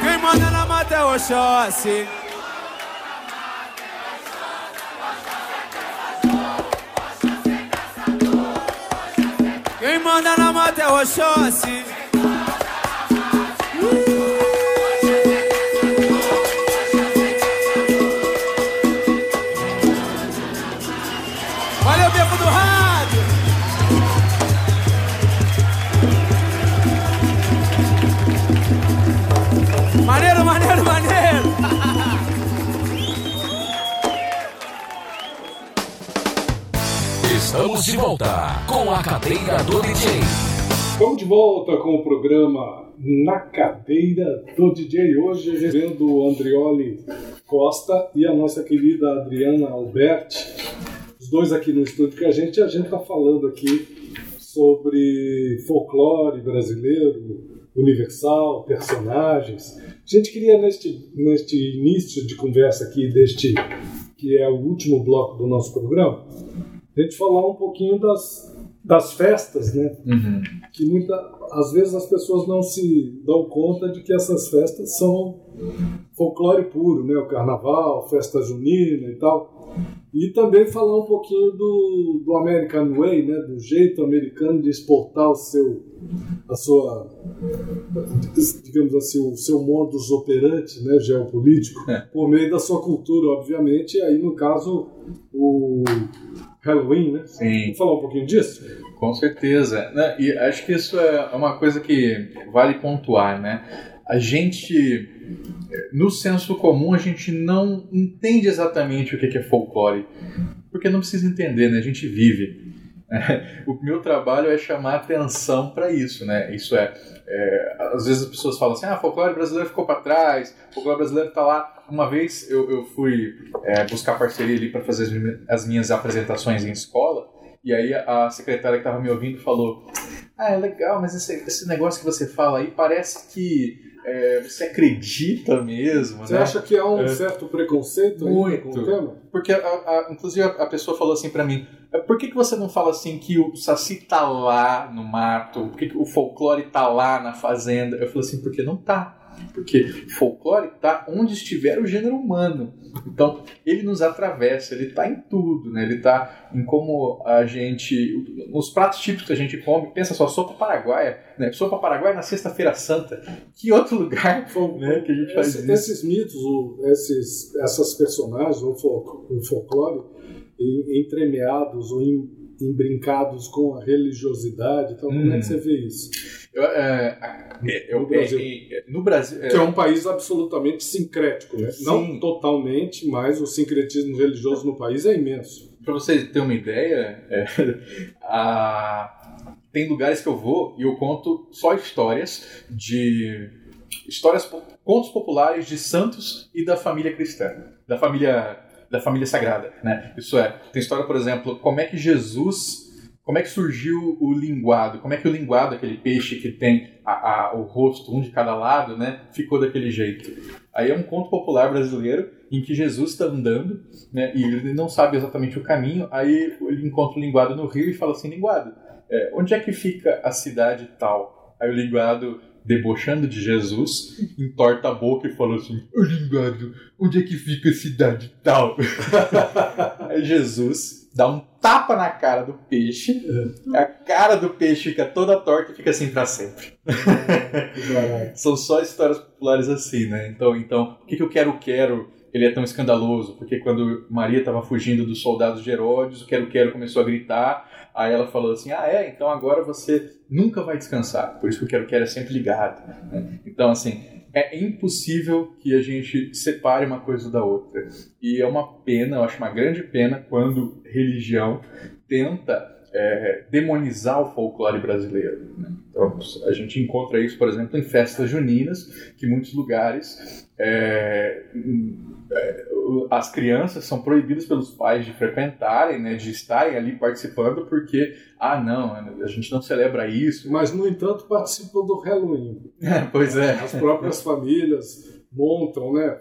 Quem manda na mata é Oxóssi. Quem manda na mata é Oxóssi. De volta com a cadeira do DJ. Estamos de volta com o programa Na Cadeira do DJ. Hoje recebendo o Andrioli Costa e a nossa querida Adriana Alberti. Os dois aqui no estúdio que a gente, a gente está falando aqui sobre folclore brasileiro, universal, personagens. A gente queria, neste, neste início de conversa aqui, deste que é o último bloco do nosso programa, a gente falar um pouquinho das, das festas, né? Que muita, às vezes as pessoas não se dão conta de que essas festas são folclore puro, né? O carnaval, festa junina e tal. E também falar um pouquinho do, do American Way, né? Do jeito americano de exportar o seu, a sua, digamos assim, o seu modus operandi, né? Geopolítico, por meio da sua cultura, obviamente. E aí, no caso, o Halloween, né? Sim. Vamos falar um pouquinho disso? Com certeza. Né? E acho que isso é uma coisa que vale pontuar, né? A gente, no senso comum, a gente não entende exatamente o que é folclore. Porque não precisa entender, né? A gente vive. O meu trabalho é chamar atenção para isso, né? Isso é, é, às vezes as pessoas falam assim, ah, folclore brasileiro ficou para trás, folclore brasileiro está lá. Uma vez eu, eu fui é, buscar parceria ali para fazer as minhas apresentações em escola e aí a secretária que estava me ouvindo falou, ah, é legal, mas esse, esse negócio que você fala aí parece que é, você acredita mesmo, Você né? acha que há um É. certo preconceito Muito. com o tema? Porque, a, a- inclusive, a, a pessoa falou assim pra mim: "É, por que, que você não fala assim que o Saci tá lá no mato? Por que, que o folclore tá lá na fazenda? Eu falei assim: porque não tá. Porque folclore tá onde estiver o gênero humano. Então, ele nos atravessa, ele tá em tudo, né? Ele tá em como a gente. Nos pratos típicos que a gente come, pensa só, sopa paraguaia, né? Sopa paraguaia na Sexta-feira Santa. Que outro lugar né, que a gente faz Esse- isso? esses mitos, esses, essas personagens, o, fol- o folclore, em- entremeados ou em, embrincados com a religiosidade, então como é Hum. que você vê isso? Eu, é, eu- No Brasil. é, é, no Brasil. é, Que é um país absolutamente sincrético, né? Sim. Não totalmente, mas o sincretismo religioso no país é imenso. Pra você ter uma ideia, é, a- tem lugares que eu vou e eu conto só histórias de. histórias, contos populares de santos e da família cristã, da família, da família sagrada, né? Isso é, tem história, por exemplo, como é que Jesus. Como é que surgiu o linguado? Como é que o linguado, aquele peixe que tem a- a- o rosto, um de cada lado, né, ficou daquele jeito? Aí é um conto popular brasileiro em que Jesus está andando né, e ele não sabe exatamente o caminho. Aí ele encontra o linguado no rio e fala assim: Linguado, é, onde é que fica a cidade tal? Aí o linguado, debochando de Jesus, entorta a boca e fala assim: Ô linguado, onde é que fica a cidade tal? Aí Jesus dá um tapa na cara do peixe, a cara do peixe fica toda torta e fica assim para sempre. São só histórias populares assim, né? Então, então por que, que o Quero Quero ele é tão escandaloso? Porque quando Maria estava fugindo dos soldados de Herodes, o Quero Quero começou a gritar, aí ela falou assim, ah é, então agora você nunca vai descansar, por isso que o Quero Quero é sempre ligado. né? Então, assim, é impossível que a gente separe uma coisa da outra. E é uma pena, eu acho uma grande pena, quando religião tenta é, demonizar o folclore brasileiro. né? Então, a gente encontra isso, por exemplo, em festas juninas, que em muitos lugares é, é, as crianças são proibidas pelos pais de frequentarem, né, de estarem ali participando, porque, ah, não, a gente não celebra isso. Mas, no entanto, participam do Halloween. pois é. As próprias famílias montam, né?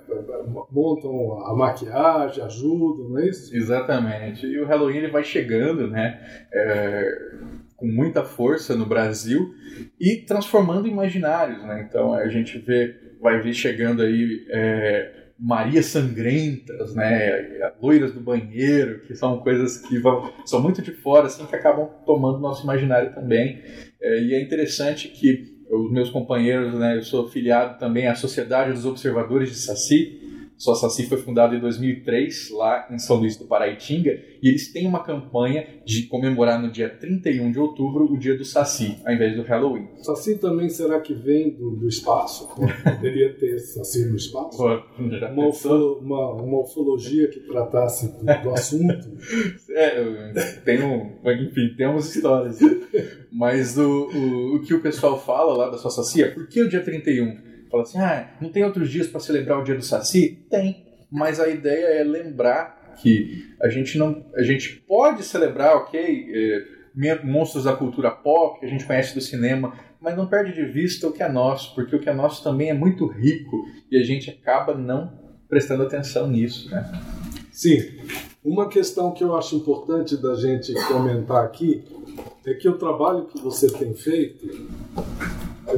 Montam a maquiagem, ajudam, não é isso? Exatamente. E o Halloween ele vai chegando, né? é, com muita força no Brasil e transformando imaginários, né? Então a gente vê, vai ver chegando aí é, Marias Sangrentas, né? Loiras do banheiro, que são coisas que vão, são muito de fora, assim, que acabam tomando nosso imaginário também. É, e é interessante que os meus companheiros, né? Eu sou filiado também à Sociedade dos Observadores de Saci. Só Saci foi fundada em 2003, lá em São Luís do Paraitinga, e eles têm uma campanha de comemorar no dia 31 de outubro o dia do Saci, ao invés do Halloween. Saci também será que vem do, do espaço? Poderia ter Saci no espaço? Uma, ufolo- uma, uma ufologia que tratasse do, do assunto. É, eu tenho, enfim, temos histórias. né? Mas o, o, o que o pessoal fala lá da sua Saci é por que o dia 31? Fala assim, ah, não tem outros dias para celebrar o dia do Saci? Tem. Mas a ideia é lembrar que a gente não. A gente pode celebrar, ok, é, monstros da cultura pop, que a gente conhece do cinema, mas não perde de vista o que é nosso, porque o que é nosso também é muito rico e a gente acaba não prestando atenção nisso, né? Sim. Uma questão que eu acho importante da gente comentar aqui é que o trabalho que você tem feito,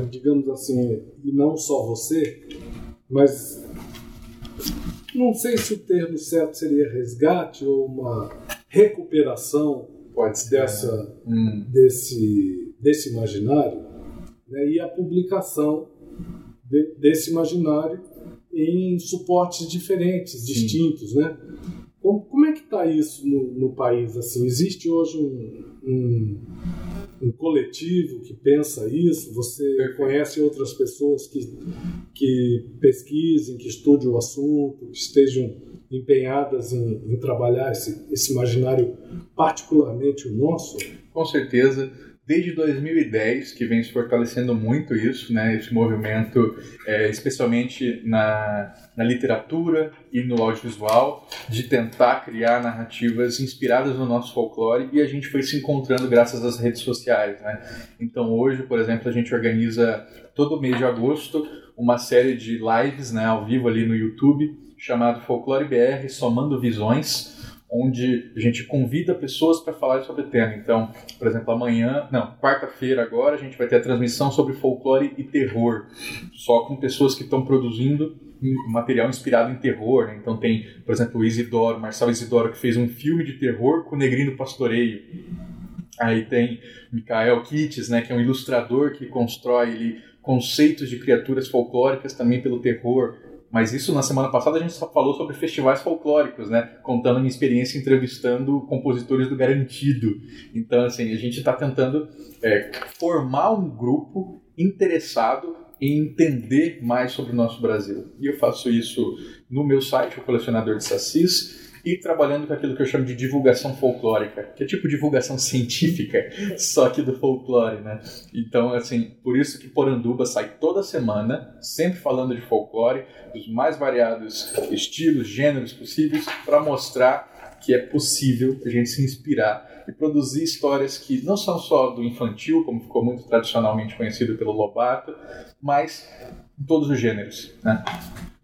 digamos assim, e não só você, mas não sei se o termo certo seria resgate ou uma recuperação dessa, Hum. desse, desse imaginário né, e a publicação de- desse imaginário em suportes diferentes, distintos, né? Como, como é que está isso no, no, país? Assim, existe hoje um, um, um, coletivo que pensa isso? Você conhece outras pessoas que, que pesquisem, que estudem o assunto, que estejam empenhadas em, em trabalhar esse, esse imaginário, particularmente o nosso? Com certeza desde 2010 que vem se fortalecendo muito isso, né, esse movimento, é, especialmente na, na literatura e no audiovisual, de tentar criar narrativas inspiradas no nosso folclore e a gente foi se encontrando graças às redes sociais. Né? Então hoje, por exemplo, a gente organiza todo mês de agosto uma série de lives né, ao vivo ali no YouTube chamado Folclore BR Somando Visões onde a gente convida pessoas para falar sobre tema. Então, por exemplo, amanhã, não, quarta-feira agora, a gente vai ter a transmissão sobre folclore e terror, só com pessoas que estão produzindo material inspirado em terror. Né? Então tem, por exemplo, o Isidoro, Marcelo Isidoro, que fez um filme de terror com o Negrino Pastoreio. Aí tem Mikael Kitts, né, que é um ilustrador que constrói ele, conceitos de criaturas folclóricas também pelo terror. Mas isso na semana passada a gente só falou sobre festivais folclóricos, né? Contando a minha experiência entrevistando compositores do Garantido. Então, assim, a gente está tentando é, formar um grupo interessado em entender mais sobre o nosso Brasil. E eu faço isso no meu site, o Colecionador de Sassis, e trabalhando com aquilo que eu chamo de divulgação folclórica, que é tipo divulgação científica, só que do folclore, né? Então, assim, por isso que Poranduba sai toda semana, sempre falando de folclore, dos mais variados estilos, gêneros possíveis, para mostrar que é possível a gente se inspirar e produzir histórias que não são só do infantil, como ficou muito tradicionalmente conhecido pelo Lobato, mas em todos os gêneros, né?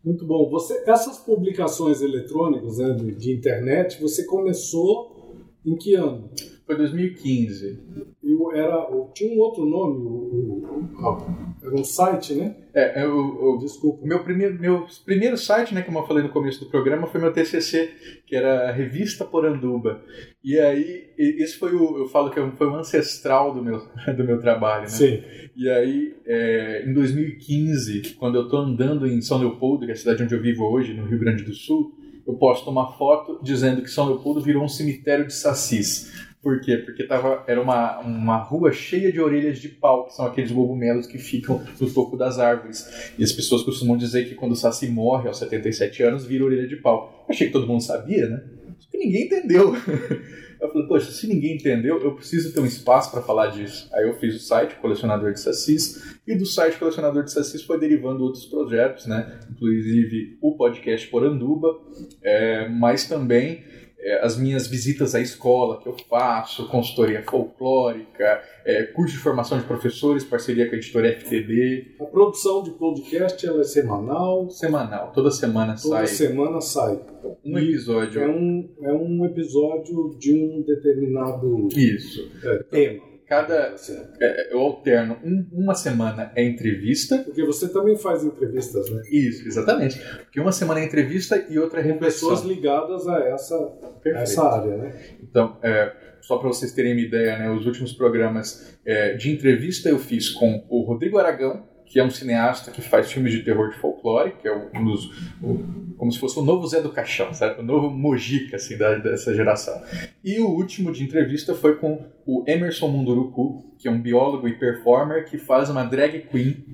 Muito bom. Você, essas publicações eletrônicas né, de, de internet, você começou em que ano? Foi 2015. E era, tinha um outro nome, o, o, era um site, né? É, eu, Desculpa. Meu primeiro, meu primeiro site, né, como eu falei no começo do programa, foi meu TCC, que era a Revista Poranduba. E aí, isso foi o, eu falo que foi o ancestral do meu, do meu trabalho, né? Sim. E aí, é, em 2015, quando eu estou andando em São Leopoldo, que é a cidade onde eu vivo hoje, no Rio Grande do Sul, eu posto uma foto dizendo que São Leopoldo virou um cemitério de sacis. Por quê? Porque tava, era uma, uma rua cheia de orelhas de pau, que são aqueles cogumelos que ficam no topo das árvores. E as pessoas costumam dizer que quando o Saci morre aos 77 anos, vira orelha de pau. achei que todo mundo sabia, né? Só que ninguém entendeu. Eu falei, poxa, se ninguém entendeu, eu preciso ter um espaço para falar disso. Aí eu fiz o site Colecionador de Sacis, e do site Colecionador de Sacis foi derivando outros projetos, né? Inclusive o podcast Poranduba, é, mas também é, as minhas visitas à escola que eu faço, consultoria folclórica, é, curso de formação de professores, parceria com a editora FTD. A produção de podcast ela é semanal? Semanal, toda semana toda sai. Toda semana sai. Um e episódio. É um, é um episódio de um determinado Isso. É, tema cada é, eu alterno um, uma semana é entrevista. Porque você também faz entrevistas né? Isso exatamente. Porque uma semana é entrevista e outra é reflexão pessoas ligadas a essa essa área né? Então é, só para vocês terem uma ideia né os últimos programas é, de entrevista eu fiz com o Rodrigo Aragão que é um cineasta que faz filmes de terror de folclore, que é um dos, um, como se fosse o novo Zé do Caixão, sabe? o novo Mojica assim, da, dessa geração. E o último de entrevista foi com o Emerson Munduruku, que é um biólogo e performer que faz uma drag queen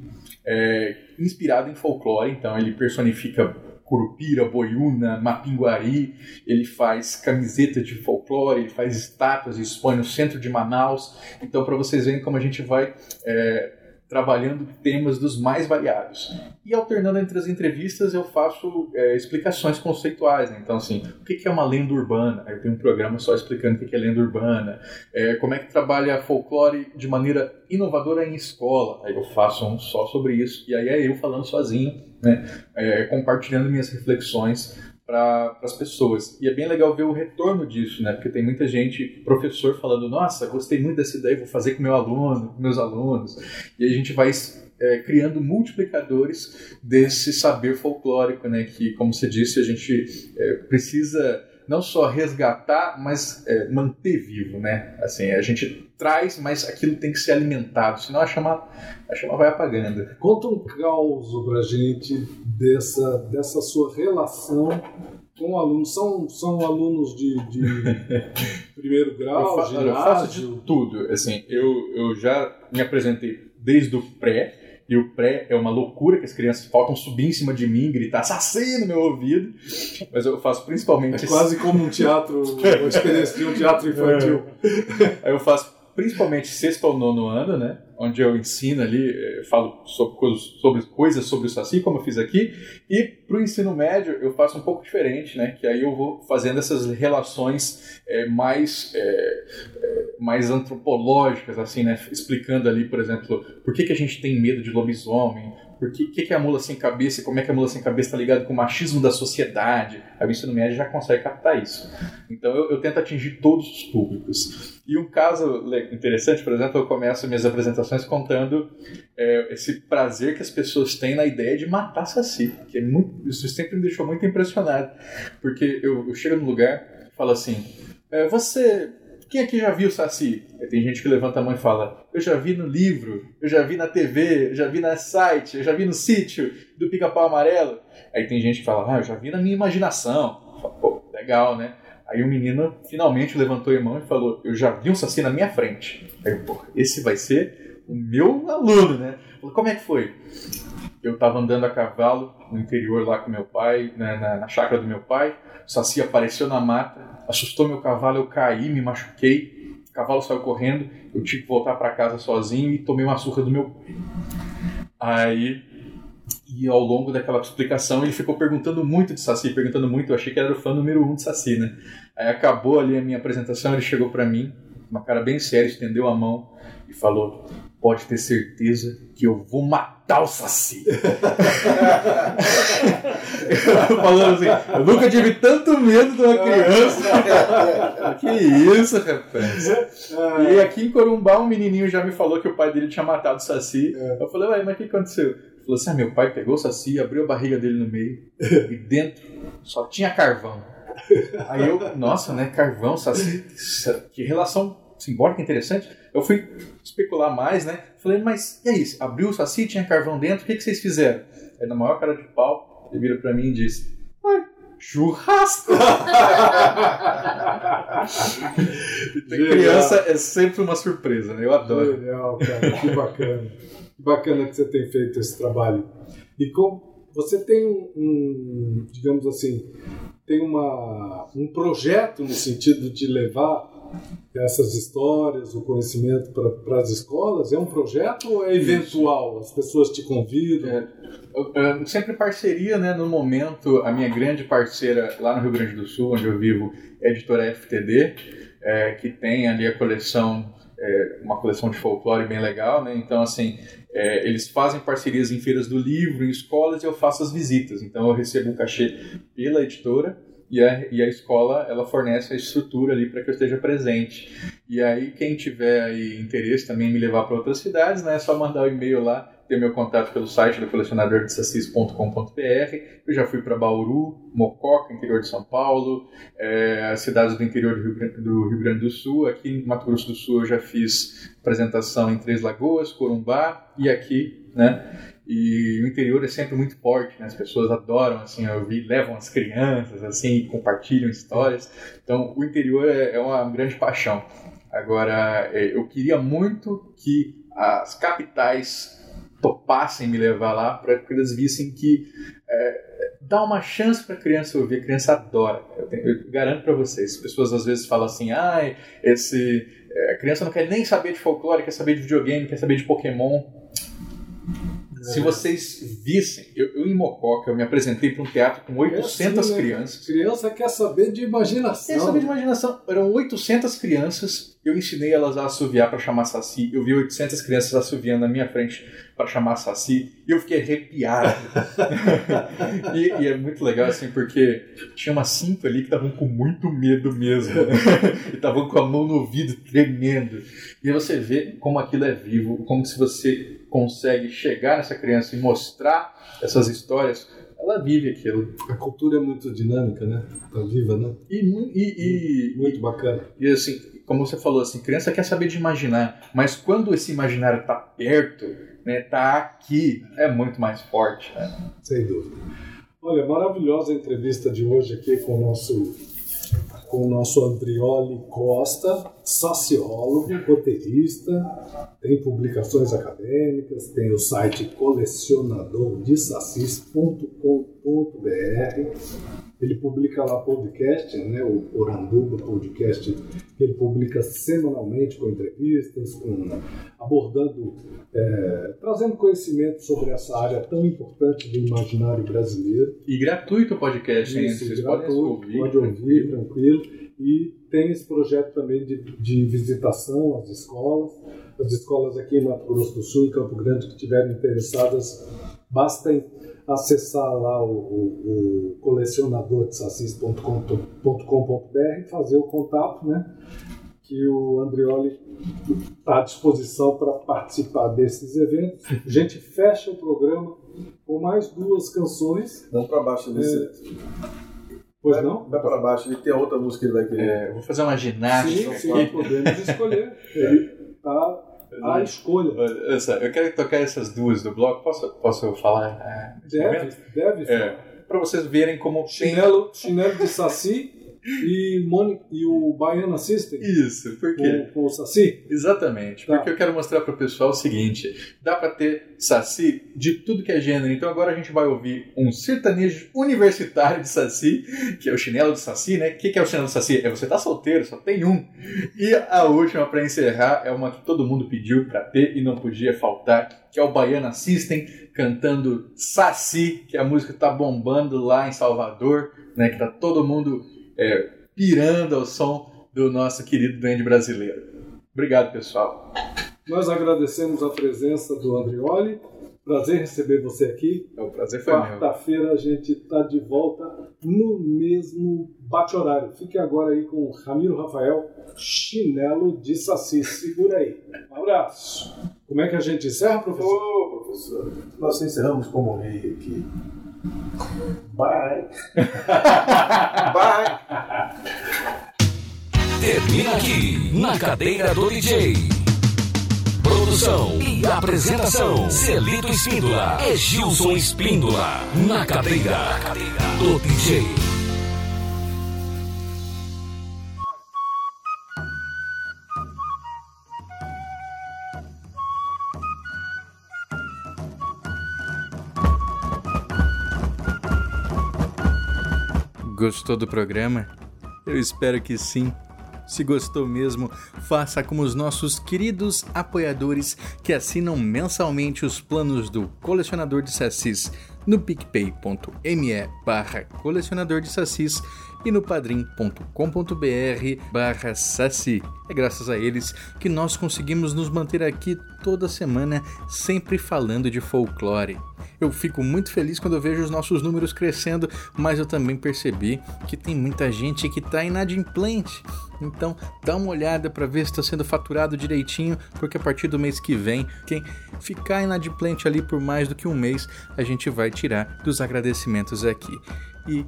é, inspirada em folclore, então ele personifica Curupira, Boiúna, Mapinguari, ele faz camiseta de folclore, ele faz estátuas e expõe no centro de Manaus. Então, para vocês verem como a gente vai é, trabalhando temas dos mais variados. E alternando entre as entrevistas, eu faço é, explicações conceituais. Né? Então, assim, o que é uma lenda urbana? Eu tenho um programa só explicando o que é lenda urbana. É, como é que trabalha folclore de maneira inovadora em escola? Aí eu faço um só sobre isso. E aí é eu falando sozinho, né? É, compartilhando minhas reflexões para as pessoas. E é bem legal ver o retorno disso, né? Porque tem muita gente, professor, falando: Nossa, gostei muito dessa ideia, vou fazer com meu aluno, com meus alunos. E a gente vai é, criando multiplicadores desse saber folclórico, né? Que, como você disse, a gente é, precisa não só resgatar, mas é, manter vivo, né? Assim, a gente traz, mas aquilo tem que ser alimentado, senão a chama, a chama vai apagando. Conta um caos pra gente dessa, dessa sua relação com alunos. São, são alunos de, de primeiro grau, eu, fa olha, eu faço de tudo. Assim, eu, eu já me apresentei desde o pré, e o pré é uma loucura que as crianças faltam subir em cima de mim, gritar assassino no meu ouvido. Mas eu faço principalmente. É quase como um teatro, uma experiência de um teatro infantil. É. Aí eu faço principalmente sexto ou nono ano, né? Onde eu ensino ali, eu falo sobre coisas, sobre coisas sobre o Saci, como eu fiz aqui. E para o ensino médio eu faço um pouco diferente, né? Que aí eu vou fazendo essas relações é, mais, é, mais antropológicas, assim, né? Explicando ali, por exemplo, por que, que a gente tem medo de lobisomem, por que, que, é a mula sem cabeça e como é que a mula sem cabeça está ligada com o machismo da sociedade. A ensino médio já consegue captar isso. Então eu, eu, tento atingir todos os públicos. E um caso interessante, por exemplo, eu começo minhas apresentações contando é, esse prazer que as pessoas têm na ideia de matar Saci, que é muito, isso sempre me deixou muito impressionado. Porque eu, eu chego no lugar e falo assim, é, você quem aqui já viu Saci? Aí tem gente que levanta a mão e fala: Eu já vi no livro, eu já vi na TV, eu já vi no site, eu já vi no sítio do Pica-Pau Amarelo. Aí tem gente que fala: Ah, eu já vi na minha imaginação. Falo, Pô, legal, né? Aí o menino finalmente levantou a mão e falou: Eu já vi um Saci na minha frente. Aí, pô, esse vai ser o meu aluno, né? Falei, Como é que foi? Eu estava andando a cavalo no interior lá com meu pai, né, na, na chácara do meu pai. O Saci apareceu na mata, assustou meu cavalo, eu caí, me machuquei. O cavalo saiu correndo, eu tive que voltar para casa sozinho e tomei uma surra do meu pai. Aí, e ao longo daquela explicação, ele ficou perguntando muito de Saci, perguntando muito. Eu achei que era o fã número um de Saci, né? Aí acabou ali a minha apresentação, ele chegou para mim, uma cara bem séria, estendeu a mão e falou: Pode ter certeza que eu vou matar o Saci. Falando assim, eu nunca tive tanto medo de uma criança. que isso, rapaz. E aqui em Corumbá, um menininho já me falou que o pai dele tinha matado o Saci. Eu falei, ué, mas o que aconteceu? Ele falou assim: ah, meu pai pegou o Saci, abriu a barriga dele no meio e dentro só tinha carvão. Aí eu, nossa, né, carvão, Saci, que relação simbólica interessante. Eu fui especular mais, né? Falei, mas e aí? Abriu o Saci, tinha carvão dentro, o que, que vocês fizeram? Aí, na maior cara de pau, ele vira pra mim e diz: churrasco! criança é sempre uma surpresa, né? Eu adoro. Legal, cara, que bacana. que bacana que você tem feito esse trabalho. E como você tem um, digamos assim, tem uma, um projeto no sentido de levar essas histórias, o conhecimento para as escolas? É um projeto ou é eventual? As pessoas te convidam? É, eu, eu, sempre parceria, né? No momento, a minha grande parceira lá no Rio Grande do Sul, onde eu vivo, é a editora FTD, é, que tem ali a coleção, é, uma coleção de folclore bem legal, né? Então, assim, é, eles fazem parcerias em feiras do livro, em escolas, e eu faço as visitas. Então, eu recebo um cachê pela editora e a, e a escola ela fornece a estrutura ali para que eu esteja presente. E aí quem tiver aí interesse também em me levar para outras cidades, né, é só mandar o um e-mail lá, ter meu contato pelo site do colecionadordesassis.com.br. Eu já fui para Bauru, Mococa, interior de São Paulo, é, cidades do interior do Rio, do Rio Grande do Sul. Aqui em Mato Grosso do Sul eu já fiz apresentação em Três Lagoas, Corumbá e aqui, né? E o interior é sempre muito forte, né? As pessoas adoram, assim, ouvir, levam as crianças, assim, compartilham histórias. Então, o interior é, é uma grande paixão. Agora, é, eu queria muito que as capitais topassem me levar lá para que eles vissem que é, dá uma chance para a criança ouvir, a criança adora. Eu, tenho, eu garanto para vocês. As pessoas às vezes falam assim, ah, esse, é, a criança não quer nem saber de folclore, quer saber de videogame, quer saber de Pokémon. Se vocês vissem, eu, eu em Mococa, eu me apresentei para um teatro com 800 é assim, né? crianças. Criança quer saber de imaginação. Quer saber de imaginação. Eram 800 crianças, eu ensinei elas a assoviar para chamar Saci. Eu vi 800 crianças assoviando na minha frente para chamar Saci. E eu fiquei arrepiado. e, e, é muito legal, assim, porque tinha umas cinco ali que estavam com muito medo mesmo. Né? e estavam com a mão no ouvido, tremendo. E você vê como aquilo é vivo, como se você consegue chegar nessa criança e mostrar essas histórias, ela vive aquilo. A cultura é muito dinâmica, né? Tá viva, né? E, e, e muito bacana. E assim, como você falou, assim, criança quer saber de imaginar, mas quando esse imaginário está perto, né, tá aqui, é muito mais forte. Né? Sem dúvida. Olha, maravilhosa a entrevista de hoje aqui com o nosso, com o nosso Andrioli Costa, sociólogo, roteirista, tem publicações acadêmicas, tem o site colecionadordesassis.com.br. Ele publica lá podcast, né, o Oranduba Podcast, que ele publica semanalmente com entrevistas, com, abordando, é, trazendo conhecimento sobre essa área tão importante do imaginário brasileiro. E gratuito o podcast, hein? Vocês podem ouvir. pode ouvir tranquilo. E tem esse projeto também de, de visitação às escolas. As escolas aqui em Mato Grosso do Sul e Campo Grande que estiverem interessadas, basta acessar lá o, o, o colecionadordesassis.com.br e fazer o contato, né? Que o Andrioli está à disposição para participar desses eventos. A gente fecha o programa com mais duas canções. Vamos para baixo desse. É, Pois vai, não? Vai para baixo, ele tem outra música que ele vai querer. É, vou fazer uma ginástica. Sim, sim, podemos escolher. Ele tá à escolha. Olha só, Eu quero tocar essas duas do bloco. Posso, posso falar? é, Deve, momento? deve. É, para vocês verem como Chinelo, chinelo de Saci e, e o Baiana System Isso, por quê? com, com o Saci. Exatamente, Tá. porque eu quero mostrar para o pessoal o seguinte: dá para ter saci de tudo que é gênero. Então agora a gente vai ouvir um sertanejo universitário de saci, que é o chinelo de saci, né? O que, que é o chinelo de saci? É você tá solteiro, só tem um. E a última para encerrar é uma que todo mundo pediu para ter e não podia faltar, que é o Baiana System cantando Saci, que a música tá bombando lá em Salvador, né? Que tá todo mundo é, pirando ao som do nosso querido duende brasileiro. Obrigado, pessoal. Nós agradecemos a presença do Andrioli. Prazer receber você aqui. O prazer foi meu. Quarta-feira a gente está de volta no mesmo bate-horário. Fique agora aí com o Ramiro Rafael, chinelo de saci. Segura aí. Um abraço. Como é que a gente encerra, professor? Ô, professor, nós encerramos como rei aqui. Bye. Bye. Termina aqui, na cadeira do DJ. Produção e apresentação: Celito Espíndola e Gilson Espíndola. Na cadeira do DJ. Gostou do programa? Eu espero que sim. Se gostou mesmo, faça como os nossos queridos apoiadores que assinam mensalmente os planos do Colecionador de Sassis no picpay.me barra colecionador de sassis e no padrim.com.br barra saci. É graças a eles que nós conseguimos nos manter aqui toda semana sempre falando de folclore. Eu fico muito feliz quando eu vejo os nossos números crescendo, mas eu também percebi que tem muita gente que está inadimplente. Então, dá uma olhada para ver se está sendo faturado direitinho, porque a partir do mês que vem, quem ficar inadimplente ali por mais do que um mês, a gente vai tirar dos agradecimentos aqui. E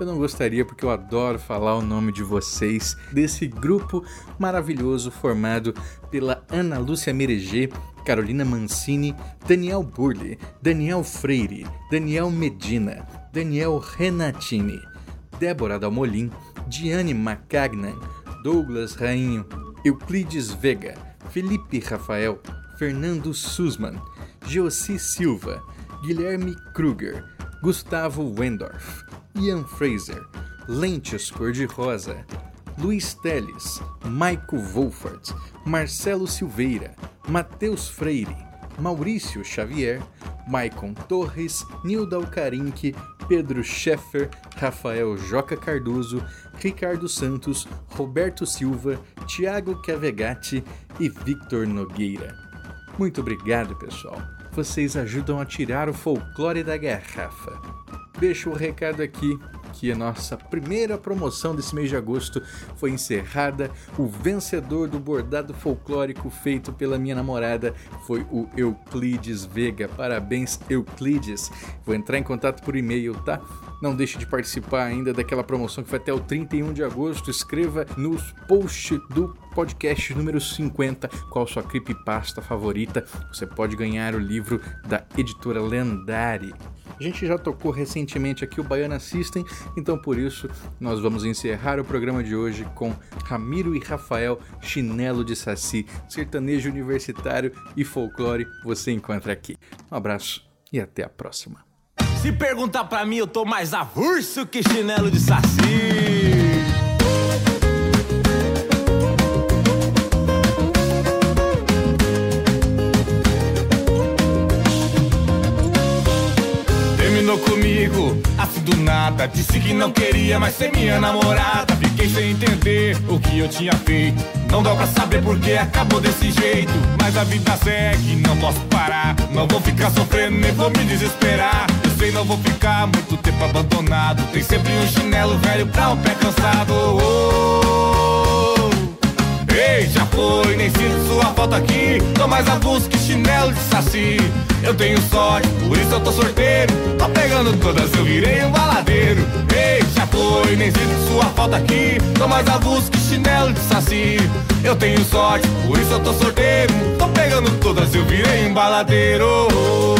eu não gostaria, porque eu adoro falar o nome de vocês, desse grupo maravilhoso formado pela Ana Lúcia Mereger, Carolina Mancini, Daniel Burle, Daniel Freire, Daniel Medina, Daniel Renatini, Débora Dalmolin, Diane Macagnan, Douglas Rainho, Euclides Vega, Felipe Rafael, Fernando Sussman, Geossi Silva, Guilherme Kruger, Gustavo Wendorf, Ian Fraser, Lentes Cor-de-Rosa, Luiz Teles, Maico Wolfert, Marcelo Silveira, Matheus Freire, Maurício Xavier, Maicon Torres, Nilda Alcarinque, Pedro Scheffer, Rafael Joca Cardoso, Ricardo Santos, Roberto Silva, Tiago Cavegatti e Victor Nogueira. Muito obrigado, pessoal. Vocês ajudam a tirar o folclore da garrafa. Deixo o recado aqui que a nossa primeira promoção desse mês de agosto foi encerrada. O vencedor do bordado folclórico feito pela minha namorada foi o Euclides Vega. Parabéns, Euclides. Vou entrar em contato por e-mail, tá? Não deixe de participar ainda daquela promoção que vai até o 31 de agosto. Escreva nos posts do podcast número 50 qual sua creepypasta favorita. Você pode ganhar o livro da editora Lendari. A gente já tocou recentemente aqui o Baiana System, então por isso nós vamos encerrar o programa de hoje com Ramiro e Rafael Chinelo de Saci, sertanejo universitário e folclore você encontra aqui. Um abraço e até a próxima. Se perguntar pra mim, eu tô mais avulso que chinelo de saci. Do nada. Disse que não queria mais ser minha namorada. Fiquei sem entender o que eu tinha feito. Não dá pra saber porque acabou desse jeito. Mas a vida segue, não posso parar. Não vou ficar sofrendo, nem vou me desesperar. Eu sei, não vou ficar muito tempo abandonado. Tem sempre um chinelo velho pra um pé cansado. Oh, Ei, já foi, nem sinto sua falta aqui. Tô mais avulso que chinelo de saci. Eu tenho sorte, por isso eu tô sorteiro. Tô pegando todas, eu virei um baladeiro. Ei, já foi, nem sinto sua falta aqui. Tô mais avulso que chinelo de saci. Eu tenho sorte, por isso eu tô sorteiro. Tô pegando todas, eu virei um baladeiro.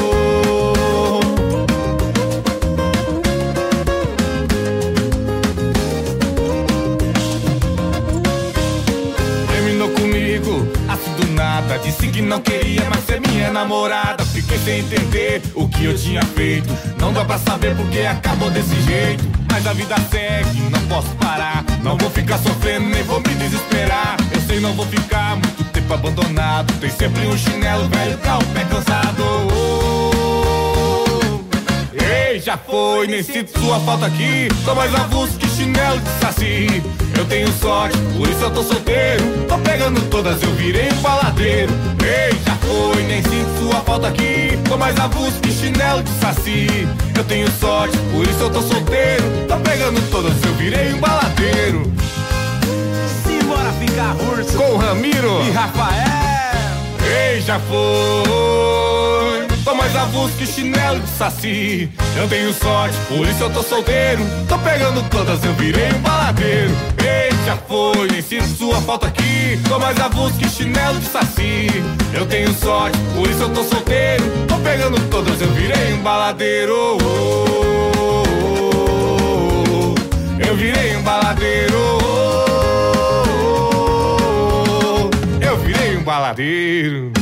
Nada. Disse que não queria mais ser minha namorada. Fiquei sem entender o que eu tinha feito. Não dá pra saber porque acabou desse jeito. Mas a vida segue, não posso parar. Não vou ficar sofrendo, nem vou me desesperar. Eu sei, não vou ficar muito tempo abandonado. Tem sempre um chinelo velho pra o pé cansado. Ei, já foi, nem sinto sua falta aqui. Tô mais avulso que chinelo de saci. Eu tenho sorte, por isso eu tô solteiro. Tô pegando todas, eu virei um baladeiro. Ei, já foi, nem sinto sua falta aqui. Tô mais avulso que chinelo de saci. Eu tenho sorte, por isso eu tô solteiro. Tô pegando todas, eu virei um baladeiro. Simbora ficar urso com Ramiro e Rafael. Ei, já foi. Tô mais avulso que chinelo de saci. Eu tenho sorte, por isso eu tô solteiro. Tô pegando todas, eu virei um baladeiro. Ei, já foi, nem sinto sua falta aqui. Tô mais avulso que chinelo de saci. Eu tenho sorte, por isso eu tô solteiro. Tô pegando todas, eu virei um baladeiro. Eu virei um baladeiro. Eu virei um baladeiro.